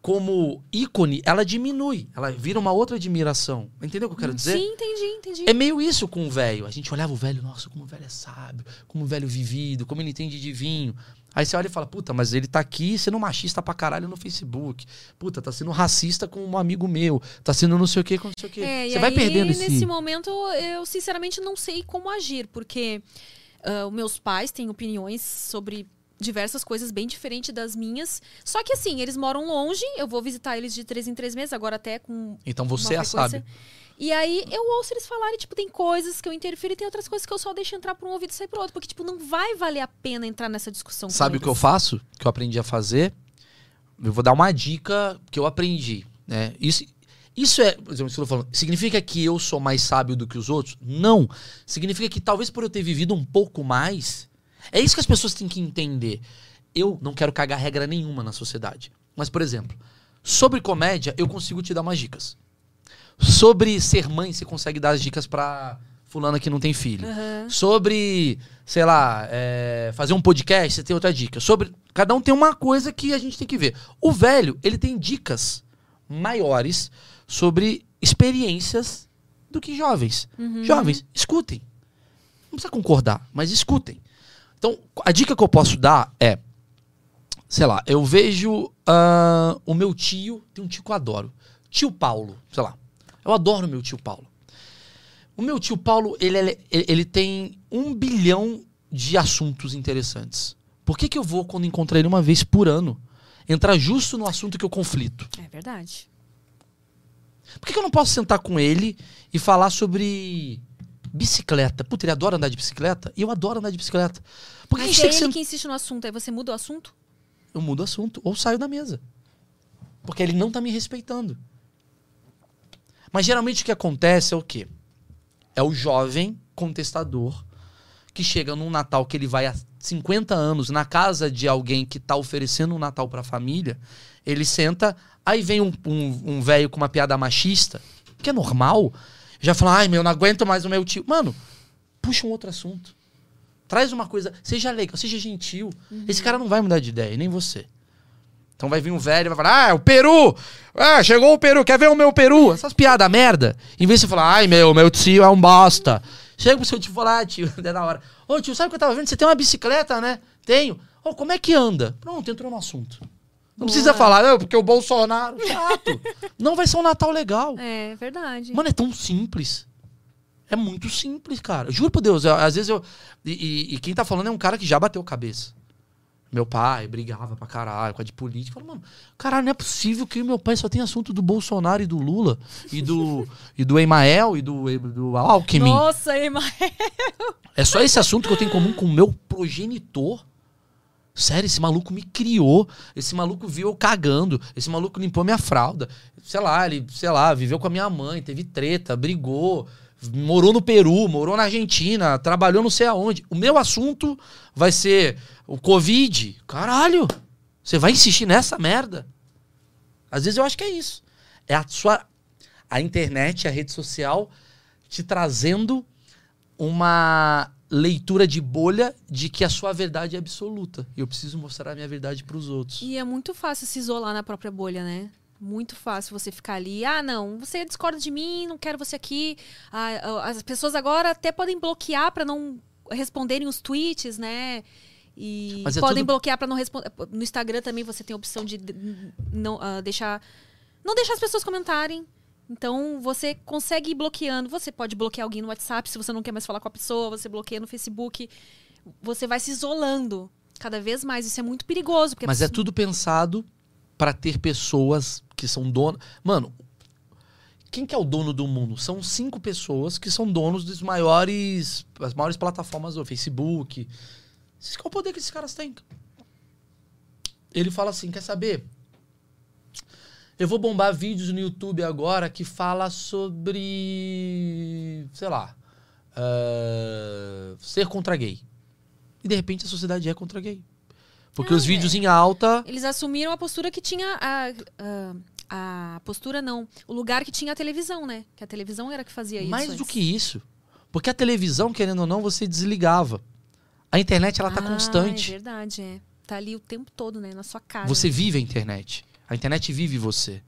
como ícone, ela diminui. Ela vira uma outra admiração. Entendeu o que eu quero dizer?
Sim, entendi, entendi.
É meio isso com o velho. A gente olhava o velho, nossa, como o velho é sábio, como o velho vivido, como ele entende de vinho. Aí você olha e fala, puta, mas ele tá aqui sendo machista pra caralho no Facebook. Puta, tá sendo racista com um amigo meu. Tá sendo não sei o que com não sei o que.
É, e
você vai
aí,
perdendo esse...
nesse momento, eu sinceramente não sei como agir, porque os meus pais têm opiniões sobre diversas coisas bem diferentes das minhas. Só que assim, eles moram longe, eu vou visitar eles de três em três meses, agora até com
Então você é a
frequência.
sábia.
E aí eu ouço eles falarem, tipo, tem coisas que eu interfiro e tem outras coisas que eu só deixo entrar por um ouvido e sair pro outro. Porque, tipo, não vai valer a pena entrar nessa discussão. com
Sabe o que eu faço? Que eu aprendi a fazer? Eu vou dar uma dica que eu aprendi. Né? Isso, isso é, por exemplo, falando, significa que eu sou mais sábio do que os outros? Não. Significa que talvez por eu ter vivido um pouco mais. É isso que as pessoas têm que entender. Eu não quero cagar regra nenhuma na sociedade. Mas, por exemplo, sobre comédia, eu consigo te dar umas dicas. Sobre ser mãe, você consegue dar as dicas pra fulana que não tem filho.
Aham.
Sobre, sei lá, é, fazer um podcast, você tem outra dica. Sobre. Cada um tem uma coisa que a gente tem que ver. O velho, ele tem dicas maiores sobre experiências do que jovens. Jovens, escutem. Não precisa concordar, mas escutem. Então, a dica que eu posso dar é. Sei lá, eu vejo ah, o meu tio, tem um tio que eu adoro. Tio Paulo, sei lá. Eu adoro meu tio Paulo. O meu tio Paulo, ele, ele, ele tem um bilhão de assuntos interessantes. Por que, que eu vou, quando encontrar ele uma vez por ano, entrar justo no assunto que eu conflito?
É verdade.
Por que, que eu não posso sentar com ele e falar sobre bicicleta? Puta, ele adora andar de bicicleta e eu adoro andar de bicicleta. Por que a
Mas
tem
é
que
ele
sentar?
que insiste no assunto, aí você muda o assunto?
Eu mudo o assunto ou saio da mesa. Porque ele não tá me respeitando. Mas geralmente o que acontece é o quê? É o jovem contestador que chega num Natal que ele vai há 50 anos na casa de alguém que tá oferecendo um Natal pra família. Ele senta, aí vem um, um, um velho com uma piada machista, que é normal, já fala, ai meu, não aguento mais o meu tio. Mano, puxa um outro assunto. Traz uma coisa, seja legal, seja gentil. Esse cara não vai mudar de ideia, e nem você. Então vai vir um velho e vai falar: Ah, o Peru! Ah, chegou o Peru, quer ver o meu Peru? Essas piadas merda. Em vez de você falar, ai meu, meu tio é um bosta. Chega pro seu tio e fala, ah, tio, é da hora. Ô tio, sabe o que eu tava vendo? Você tem uma bicicleta, né? Tenho. Ô, como é que anda? Pronto, entrou no assunto. Não precisa falar, não, porque o Bolsonaro. Chato. não vai ser um Natal legal.
É verdade.
Mano, é tão simples. É muito simples, cara. Juro por Deus, eu- às vezes eu. E, e- e quem tá falando é um cara que já bateu cabeça. Meu pai brigava pra caralho com a de política. Falei, mano, caralho, não é possível que meu pai só tenha assunto do Bolsonaro e do Lula, e do, e do Emael e do, do Alckmin.
Nossa, Emael.
É só esse assunto que eu tenho em comum com o meu progenitor. Sério, esse maluco me criou. Esse maluco viu eu cagando. Esse maluco limpou minha fralda. Sei lá, ele, sei lá, viveu com a minha mãe, teve treta, brigou, morou no Peru, morou na Argentina, trabalhou não sei aonde. O meu assunto vai ser o Covid. Caralho! Você vai insistir nessa merda? Às vezes eu acho que é isso. É a sua. A internet, a rede social te trazendo uma leitura de bolha de que a sua verdade é absoluta. E eu preciso mostrar a minha verdade para os outros.
E é muito fácil se isolar na própria bolha, né? Muito fácil você ficar ali. Ah, não, você discorda de mim, não quero você aqui. Ah, as pessoas agora até podem bloquear para não responderem os tweets, né? E
é
podem
tudo-
bloquear para não responder. No Instagram também você tem a opção de não ah, deixar não deixar as pessoas comentarem. Então você consegue ir bloqueando. Você pode bloquear alguém no WhatsApp se você não quer mais falar com a pessoa. Você bloqueia no Facebook. Você vai se isolando cada vez mais. Isso é muito perigoso.
Mas é tudo pensado para ter pessoas que são donas. Mano, quem que é o dono do mundo? São cinco pessoas que são donos dos maiores, as maiores plataformas do Facebook. Qual é o poder que esses caras têm? Ele fala assim, quer saber? Eu vou bombar vídeos no YouTube agora que fala sobre, sei lá, ah, ser contra gay. E de repente a sociedade é contra gay. Porque
Ah,
os vídeos em alta.
Eles assumiram a postura que tinha a, a, a postura não, o lugar que tinha a televisão, né? Que a televisão era que fazia isso.
Mais do
antes.
que isso. Porque a televisão, querendo ou não, você desligava. A internet, ela tá
Ah,
constante.
É verdade, é. Tá ali o tempo todo, né? Na sua cara.
Você vive a internet. A internet vive você.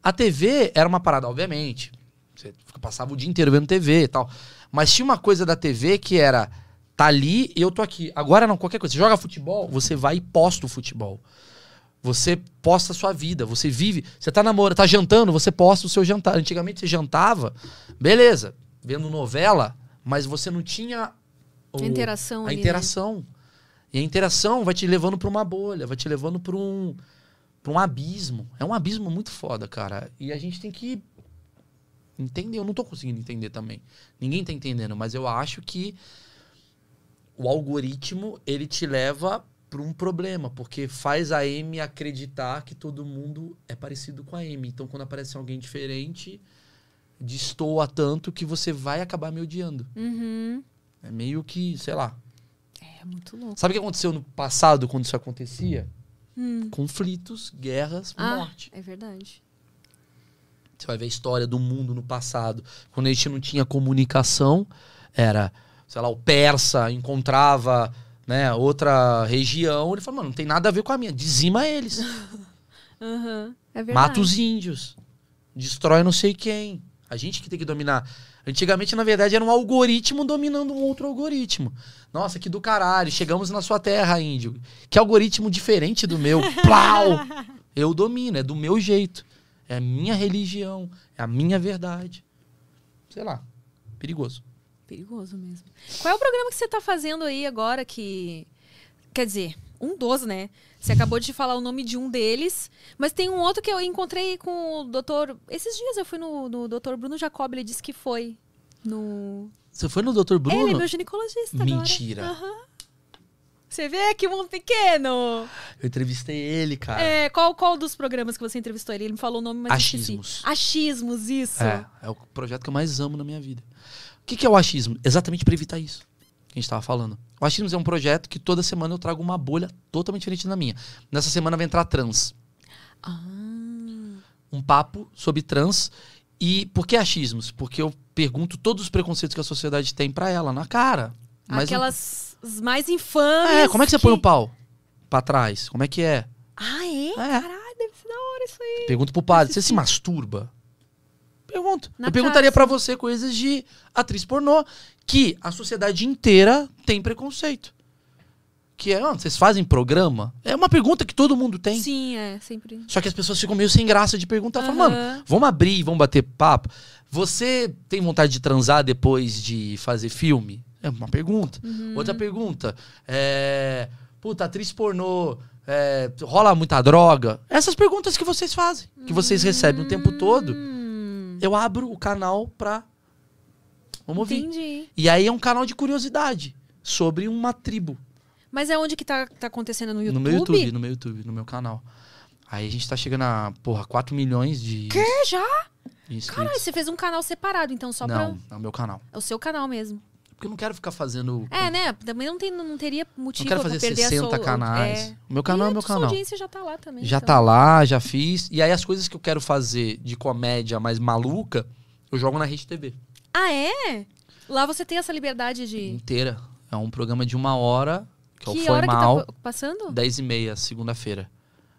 A TV era uma parada, obviamente. Você passava o dia inteiro vendo TV e tal. Mas tinha uma coisa da TV que era tá ali e eu tô aqui. Agora não, qualquer coisa. Você joga futebol, você vai e posta o futebol. Você posta a sua vida, você vive. Você tá namorando, tá jantando, você posta o seu jantar. Antigamente você jantava, beleza, vendo novela, mas você não tinha o-
A interação
a
né?
interação. E a interação vai te levando pra uma bolha, vai te levando pra um, pra um abismo. É um abismo muito foda, cara. E a gente tem que entender. Eu não tô conseguindo entender também. Ninguém tá entendendo, mas eu acho que o algoritmo, ele te leva pra um problema, porque faz a Amy acreditar que todo mundo é parecido com a Amy. Então, quando aparece alguém diferente, destoa tanto que você vai acabar me odiando.
Uhum.
É meio que, sei lá.
É muito louco.
Sabe o que aconteceu no passado quando isso acontecia?
Hum.
Conflitos, guerras,
Ah,
morte.
é verdade.
Você vai ver a história do mundo no passado. Quando a gente não tinha comunicação, era, sei lá, o persa encontrava né, outra região. Ele falou, mano, não tem nada a ver com a minha. Dizima eles.
Uhum. É.
Mata os índios. Destrói não sei quem. A gente que tem que dominar. Antigamente, na verdade, era um algoritmo dominando um outro algoritmo. Nossa, que do caralho. Chegamos na sua terra, índio. Que algoritmo diferente do meu. Plau! Eu domino, é do meu jeito. É a minha religião. É a minha verdade. Sei lá. Perigoso.
Perigoso mesmo. Qual é o programa que você tá fazendo aí agora que. Quer dizer, um dos, né? Você acabou de falar o nome de um deles, mas tem um outro que eu encontrei com o doutor. Esses dias eu fui no, no doutor Bruno Jacob, ele disse que foi no.
Você foi no Dr. Bruno?
Ele é meu ginecologista agora.
Mentira.
Aham. Você vê que mundo pequeno.
Eu entrevistei ele, cara.
É, qual, qual dos programas que você entrevistou ele? Ele me falou o nome, mas
Achismos.
Achismos, isso.
É, é o projeto que eu mais amo na minha vida. O que, que é o achismo? Exatamente para evitar isso que a gente estava falando. O achismo é um projeto que toda semana eu trago uma bolha totalmente diferente da minha. Nessa semana vai entrar trans.
Ah,
Um papo sobre trans. E por que achismos? Porque eu pergunto todos os preconceitos que a sociedade tem pra ela, na cara. Mas
aquelas as mais infames.
É, como é que você põe o pau? Pra trás? Como é que é?
Ah, é? Caralho, deve ser da hora isso aí.
Pergunto pro padre, você se masturba? Pergunto.
Na
eu perguntaria pra você coisas de atriz pornô que a sociedade inteira tem preconceito. Que é, ah, vocês fazem programa? É uma pergunta que todo mundo tem.
Sim, é, sempre.
Só que as pessoas ficam meio sem graça de perguntar. Falam,
Aham.
mano, vamos abrir, vamos bater papo. Você tem vontade de transar depois de fazer filme? É uma pergunta.
Uhum.
Outra pergunta. É. Puta, atriz pornô. é, rola muita droga? Essas perguntas que vocês fazem, que vocês recebem o tempo todo.
Hum,
Eu abro o canal pra. Vamos ouvir.
entendi.
E aí é um canal de curiosidade sobre uma tribo.
Mas é onde que tá, tá acontecendo no YouTube?
No meu YouTube, no meu YouTube, no meu canal. Aí a gente tá chegando a, porra, 4 milhões de,
É, já?
inscritos.
Caralho, você fez um canal separado, então, só pra...
não, é o meu canal.
É o seu canal mesmo.
Porque eu não quero ficar fazendo.
É, né? Também não, tem, não teria motivo
não quero fazer
perder
60
a sua...
canais.
É.
O meu canal
e
é meu
a
canal.
audiência já tá lá também.
Já
então.
tá lá, já fiz. E aí as coisas que eu quero fazer de comédia mais maluca, eu jogo na Rede TV.
Ah, é? Lá você tem essa liberdade de...
Inteira. É um programa de uma hora, que, é o
Que
Foi
hora
Mal,
que tá pa- passando?
10 e meia, segunda-feira.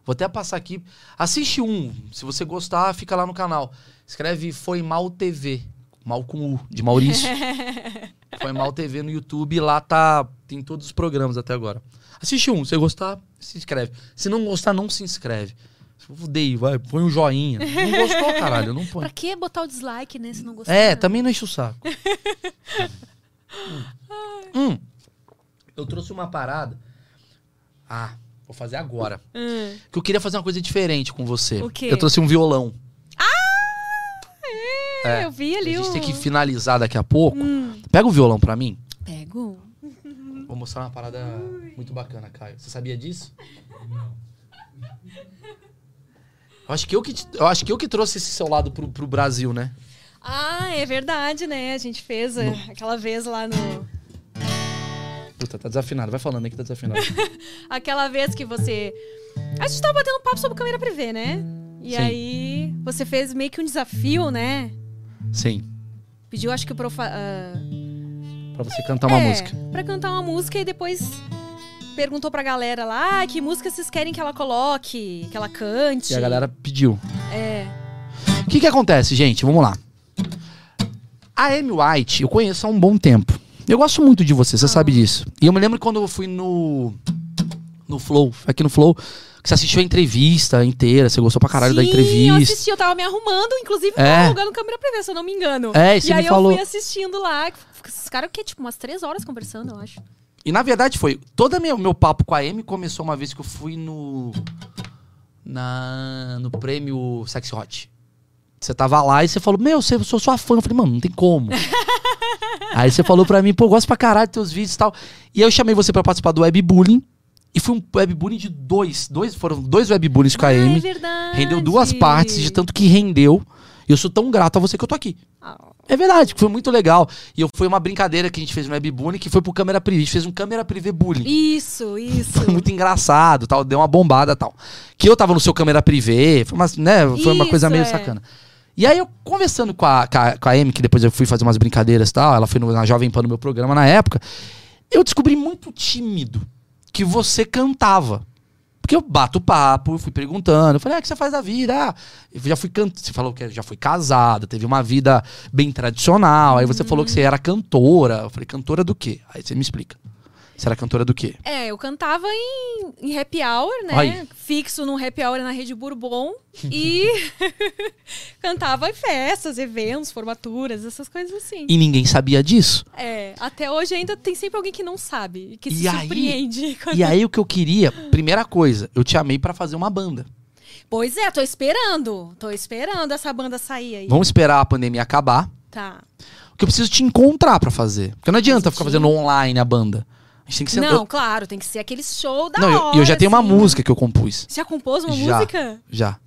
Vou até passar aqui. Assiste um. Se você gostar, fica lá no canal. Escreve Foi Mal TV. Mal com U, de Maurício. Foi Mal TV no YouTube. Lá tá. Tem todos os programas até agora. Assiste um. Se gostar, se inscreve. Se não gostar, não se inscreve. Fudei, vai. Põe um joinha. Não gostou, caralho. Não põe.
Pra que botar o dislike, né? Se não gostar.
É, também não enche o saco. hum. Eu trouxe uma parada. Ah, vou fazer agora.
Hum.
Que eu queria fazer uma coisa diferente com você.
O quê?
Eu trouxe um violão.
É, eu vi
A
ali
gente
o...
tem que finalizar daqui a pouco.
Hum.
Pega o violão pra mim.
Pego.
Vou mostrar uma parada muito bacana, Caio. Você sabia disso? Eu acho que eu que, eu acho que, eu que trouxe esse seu lado pro, pro Brasil, né?
Ah, é verdade, né? A gente fez é, aquela vez lá no...
Puta, tá desafinado. Vai falando aí que tá desafinado.
Aquela vez que você. A gente tava batendo papo sobre câmera privê, né? E
Sim.
aí você fez meio que um desafio, né?
Sim.
Pediu, acho que pro. fa- ah,
Pra você cantar uma
é,
música.
Pra cantar uma música e depois perguntou pra galera lá ah, que música vocês querem que ela coloque, que ela cante.
E a galera pediu.
É.
O que que acontece, gente? Vamos lá. A Amy White, eu conheço há um bom tempo. Eu gosto muito de você, você sabe disso. E eu me lembro quando eu fui no. No Flow, aqui no Flow, você assistiu a entrevista inteira, você gostou pra caralho da
Sim, eu
entrevista.
assisti, eu tava me arrumando, inclusive
É.
alugando câmera privê, se eu não me engano.
É, e
e
você
aí
me falou.
eu fui assistindo lá. Esses caras o quê? Tipo, umas três horas conversando, eu acho.
E na verdade foi. Todo meu, meu papo com a Amy começou uma vez que eu fui no. Na, no prêmio Sexy Hot. Você tava lá e você falou, meu, você, eu sou sua fã. Eu falei, mano, não tem como. Aí você falou pra mim, pô, eu gosto pra caralho dos teus vídeos e tal. E aí eu chamei você pra participar do webbullying. E foi um webbullying de dois. dois foram dois webbullyings com a
é
Amy.
verdade.
Rendeu duas partes, de tanto que rendeu. E eu sou tão grato a você que eu tô aqui.
Ah,
É verdade, foi muito legal. E eu, foi uma brincadeira que a gente fez no webbullying, que foi pro câmera privê. A gente fez um câmera privê bullying.
Isso, isso.
Foi muito engraçado, tal, deu uma bombada tal. Que eu tava no seu câmera privê, foi uma, né, foi uma
Isso,
coisa meio
é.
sacana. E aí eu conversando com a, com a, com a Amy, que depois eu fui fazer umas brincadeiras e tal, ela foi no- na Jovem Pan no meu programa na época, eu descobri muito tímido que você cantava. Porque eu bato papo, eu fui perguntando, eu falei, ah, o que você faz da vida? Ah, eu já fui can... Você falou que já foi casada, teve uma vida bem tradicional. Aí você falou que você era cantora. Eu falei, cantora do quê? Aí você me explica. Você era cantora do quê?
É, eu cantava em, em happy hour, né?
Aí.
Fixo num happy hour na Rede Bourbon. e cantava em festas, eventos, formaturas, essas coisas assim.
E ninguém sabia disso.
É, até hoje ainda tem sempre alguém que não sabe, que se
E aí-
surpreende. quando-
E aí o que eu queria, primeira coisa, eu te amei pra fazer uma banda.
Pois é, tô esperando. Tô esperando essa banda sair aí.
Vamos esperar a pandemia acabar,
Tá.
porque eu preciso te encontrar pra fazer. Porque não adianta ficar fazendo online a banda. A gente tem que ser
Não, claro, tem que ser aquele show da
Não, eu-
hora.
e eu, já tenho uma
assim.
música que eu compus.
Você já compôs uma
Já.
música?
Já.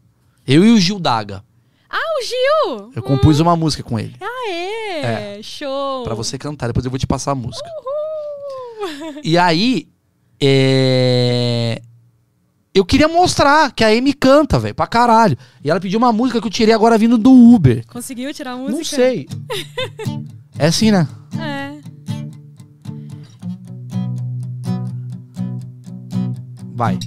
Eu e o Gil Daga.
Ah, o Gil!
Eu compus uma música com ele.
Ah, é! Show!
Pra você cantar. Depois eu vou te passar a música.
Uhul.
E aí. É... Eu queria mostrar que a Amy canta, velho, pra caralho. E ela pediu uma música que eu tirei agora vindo do Uber.
Conseguiu tirar a música?
Não sei. É assim, né?
É.
Vai.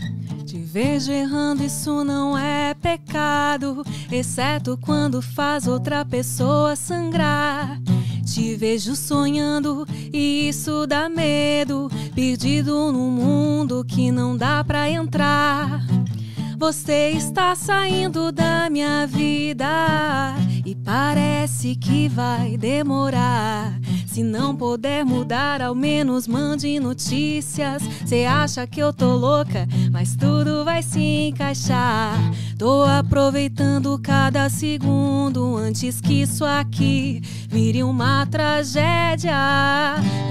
Te vejo errando, isso não é pecado, exceto quando faz outra pessoa sangrar. Te vejo sonhando e isso dá medo, perdido num mundo que não dá pra entrar. Você está saindo da minha vida e parece que vai demorar. Se não puder mudar, ao menos mande notícias. Cê acha que eu tô louca, mas tudo vai se encaixar. Tô aproveitando cada segundo antes que isso aqui vire uma tragédia.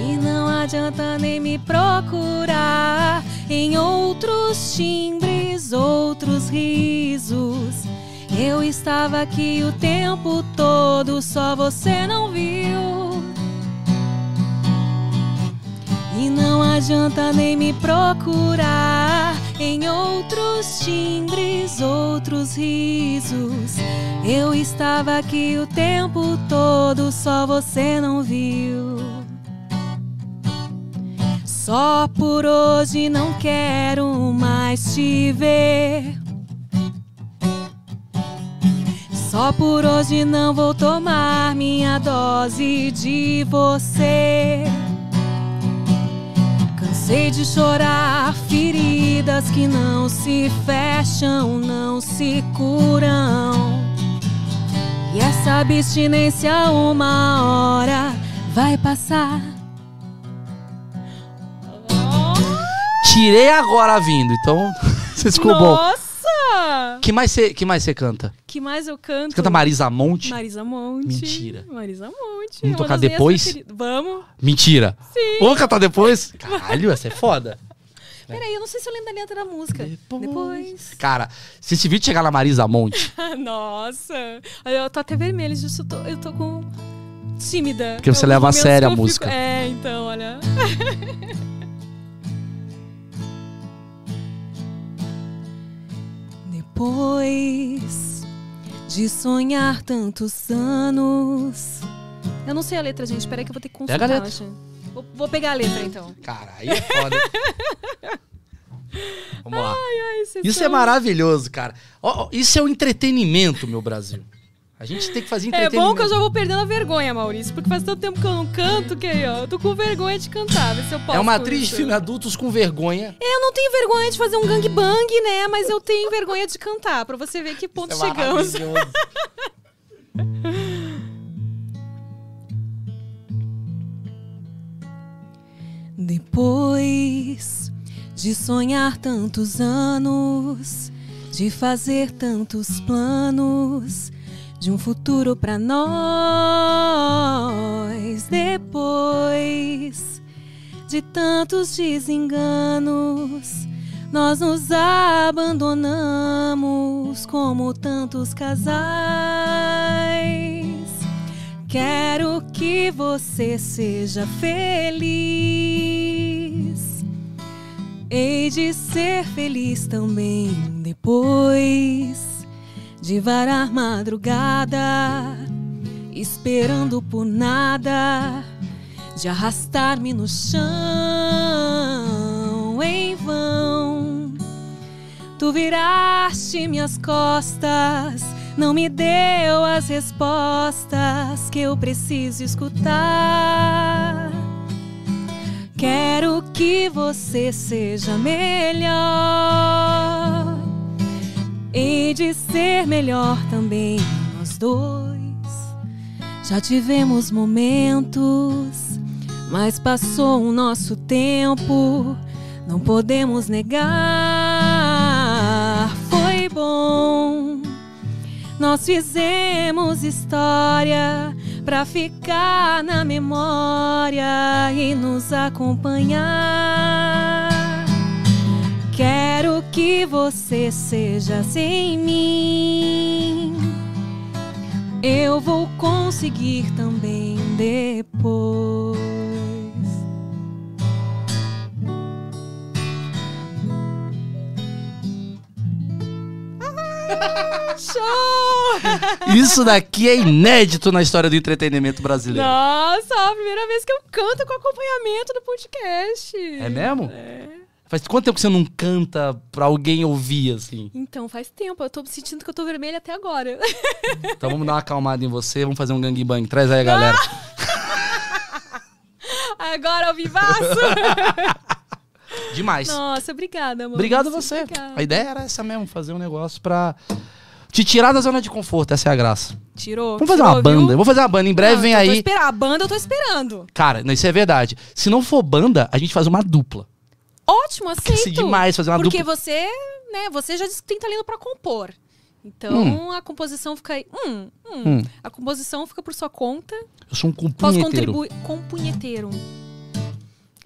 E não adianta nem me procurar em outros timbres, outros risos. Eu estava aqui o tempo todo, só você não viu. E não adianta nem me procurar em outros timbres, outros risos. Eu estava aqui o tempo todo, só você não viu. Só por hoje não quero mais te ver. Só por hoje não vou tomar minha dose de você. Cansei de chorar feridas que não se fecham, não se curam. E essa abstinência uma hora vai passar.
Tirei agora vindo, então você ficou bom.
Nossa!
Que mais você que mais você canta?
que mais eu canto?
Você canta Marisa Monte?
Marisa Monte.
Mentira.
Marisa Monte.
Vamos tocar depois?
Vamos.
Mentira.
Sim.
Vamos cantar depois? Caralho, essa é foda.
Peraí, eu não sei se eu lembro da letra da música. Depois. Depois.
Cara, se esse vídeo chegar na Marisa Monte.
Nossa. Eu tô até vermelha, eu tô, eu tô com. tímida.
Porque você
eu,
leva a sério a
fico...
música.
É, então, olha. Depois de sonhar tantos anos. Eu não sei a letra, gente. Peraí que eu vou ter que consultar.
Pega a letra.
Vou, vou pegar a letra, então.
Cara, aí é foda. Vamos lá.
Ai, vocês
Isso é maravilhoso, cara. Ó, ó, isso é o entretenimento, meu Brasil. A gente tem que fazer
É
entretenimento.
bom que eu já vou perdendo a vergonha, Maurício, porque faz tanto tempo que eu não canto que aí, ó, eu tô com vergonha de cantar, vê se eu posso.
É uma atriz de filme adultos com vergonha.
Eu não tenho vergonha de fazer um gangbang, né? Mas eu tenho vergonha de cantar, pra você ver que ponto
Isso é
chegamos. Depois de sonhar tantos anos, de fazer tantos planos, de um futuro pra nós. Depois de tantos desenganos, nós nos abandonamos como tantos casais. Quero que você seja feliz. Hei de ser feliz também depois de varar madrugada, esperando por nada, de arrastar-me no chão em vão. Tu viraste minhas costas, não me deu as respostas que eu preciso escutar. Quero que você seja melhor. Hei de ser melhor também nós dois. Já tivemos momentos, mas passou o nosso tempo. Não podemos negar. Foi bom. Nós fizemos história pra ficar na memória e nos acompanhar. Que você seja sem mim. Eu vou conseguir também depois. Show!
Isso daqui é inédito na história do entretenimento brasileiro.
Nossa, a primeira vez que eu canto com acompanhamento do podcast.
É mesmo? Faz quanto tempo que você não canta pra alguém ouvir, assim?
Então, faz tempo. Eu tô sentindo que eu tô vermelha até agora.
Então vamos dar uma acalmada em você, vamos fazer um gangbang. Traz aí a galera.
Agora, ao vivaço.
Demais.
Nossa, obrigada, amor.
Obrigado a você.
Obrigada.
A ideia era essa mesmo, fazer um negócio pra te tirar da zona de conforto. Essa é a graça.
Tirou.
Vamos fazer
tirou,
uma banda.
viu?
Vou fazer uma banda. Em breve
Não,
vem aí.
esperando. A banda eu tô esperando.
Cara, isso é verdade. Se não for banda, a gente faz uma dupla.
Ótimo, aceito.
É demais fazer uma
Porque
dupla.
você, né, você já disse que tem talento pra compor. Então, a composição fica aí. Hum, hum.
Hum.
A composição fica por sua conta.
Eu sou um
Posso
compunheteiro.
contribuir com punheteiro.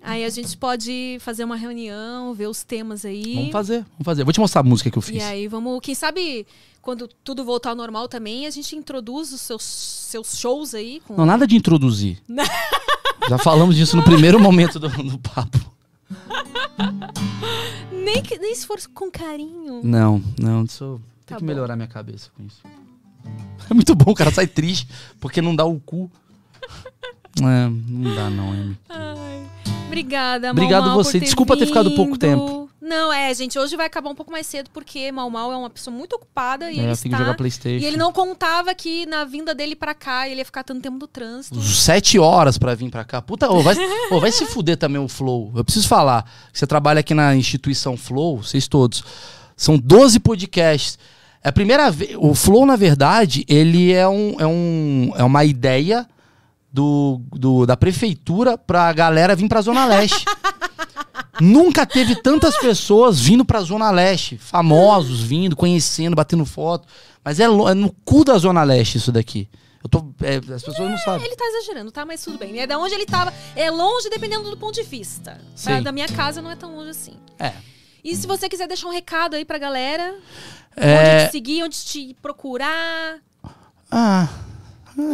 Aí a gente pode fazer uma reunião, ver os temas aí.
Vamos fazer, vamos fazer. Vou te mostrar a música que eu
E
fiz.
aí vamos, quem sabe, quando tudo voltar ao normal também, a gente introduz os seus, seus shows aí com.
Não, nada de introduzir. Já falamos disso no primeiro momento do, do papo.
Nem, que, nem se for com carinho.
Não, não. Tem
Tá
que
bom.
melhorar minha cabeça com isso. É muito bom, o cara sai triste porque não dá o cu. É, não dá não, Amy.
Ai, obrigada,
Obrigado
Mal
você. Desculpa ter ficado pouco tempo.
Não, é, gente, hoje vai acabar um pouco mais cedo porque Mal Mal é uma pessoa muito ocupada e
É,
ele
eu tenho que
está...
jogar Playstation.
E ele não contava que na vinda dele pra cá ele ia ficar tanto tempo no trânsito.
Sete horas pra vir pra cá. Puta, ô, vai, ô, vai se fuder também o Flow. Eu preciso falar. Você trabalha aqui na instituição Flow, vocês todos. São 12 podcasts. É a primeira vez. O Flow, na verdade, ele é, um, é, um, é uma ideia do, do- da prefeitura pra galera vir pra Zona Leste. Nunca teve tantas pessoas vindo pra Zona Leste. Famosos vindo, conhecendo, batendo foto. Mas é, é no cu da Zona Leste isso daqui. Eu tô. é, as pessoas não sabem.
Ele tá exagerando, tá? Mas tudo bem. É da onde ele tava. É longe dependendo do ponto de vista.
Sim.
da minha casa não é tão longe assim.
É.
E se você quiser deixar um recado aí pra galera,
É,
onde te seguir, onde te procurar.
Ah,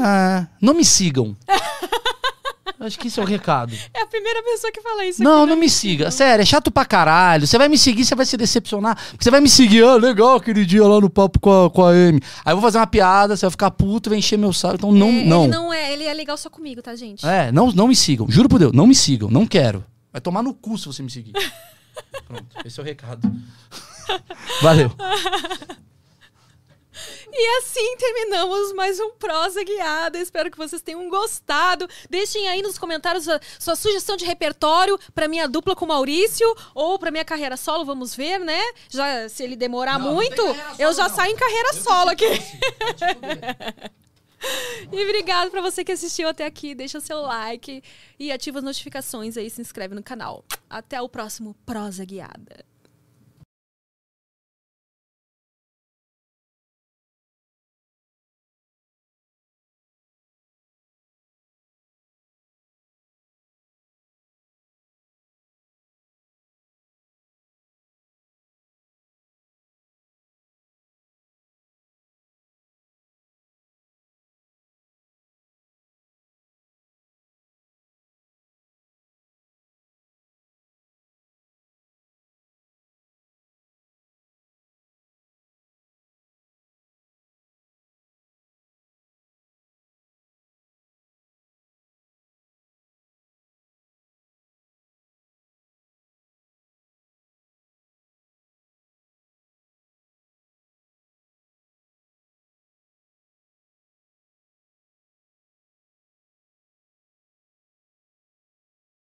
ah, não me sigam. Acho que esse é o recado.
É a primeira pessoa que fala isso.
Não,
aqui,
não
né?
me siga. Sério, é chato pra caralho. Você vai me seguir, você vai se decepcionar. Porque Você vai me seguir, ah, legal aquele dia lá no papo com a, com a Amy. Aí eu vou fazer uma piada, você vai ficar puto, vai encher meu saco. Então não,
É,
não.
Ele não é, ele é legal só comigo, tá, gente?
É, não, não me sigam. Juro por Deus, não me sigam. Não quero. Vai tomar no cu se você me seguir. Pronto, esse é o recado. Valeu.
E assim terminamos mais um Prosa Guiada. Espero que vocês tenham gostado. Deixem aí nos comentários a sua sugestão de repertório pra minha dupla com o Maurício ou pra minha carreira solo, vamos ver, né? Já se ele demorar
Não, não
muito,
tem carreira
eu
solo,
já
não.
saio em carreira solo aqui. E obrigado pra você que assistiu até aqui. Deixa o seu like e ativa as notificações aí, se inscreve no canal. Até o próximo Prosa Guiada.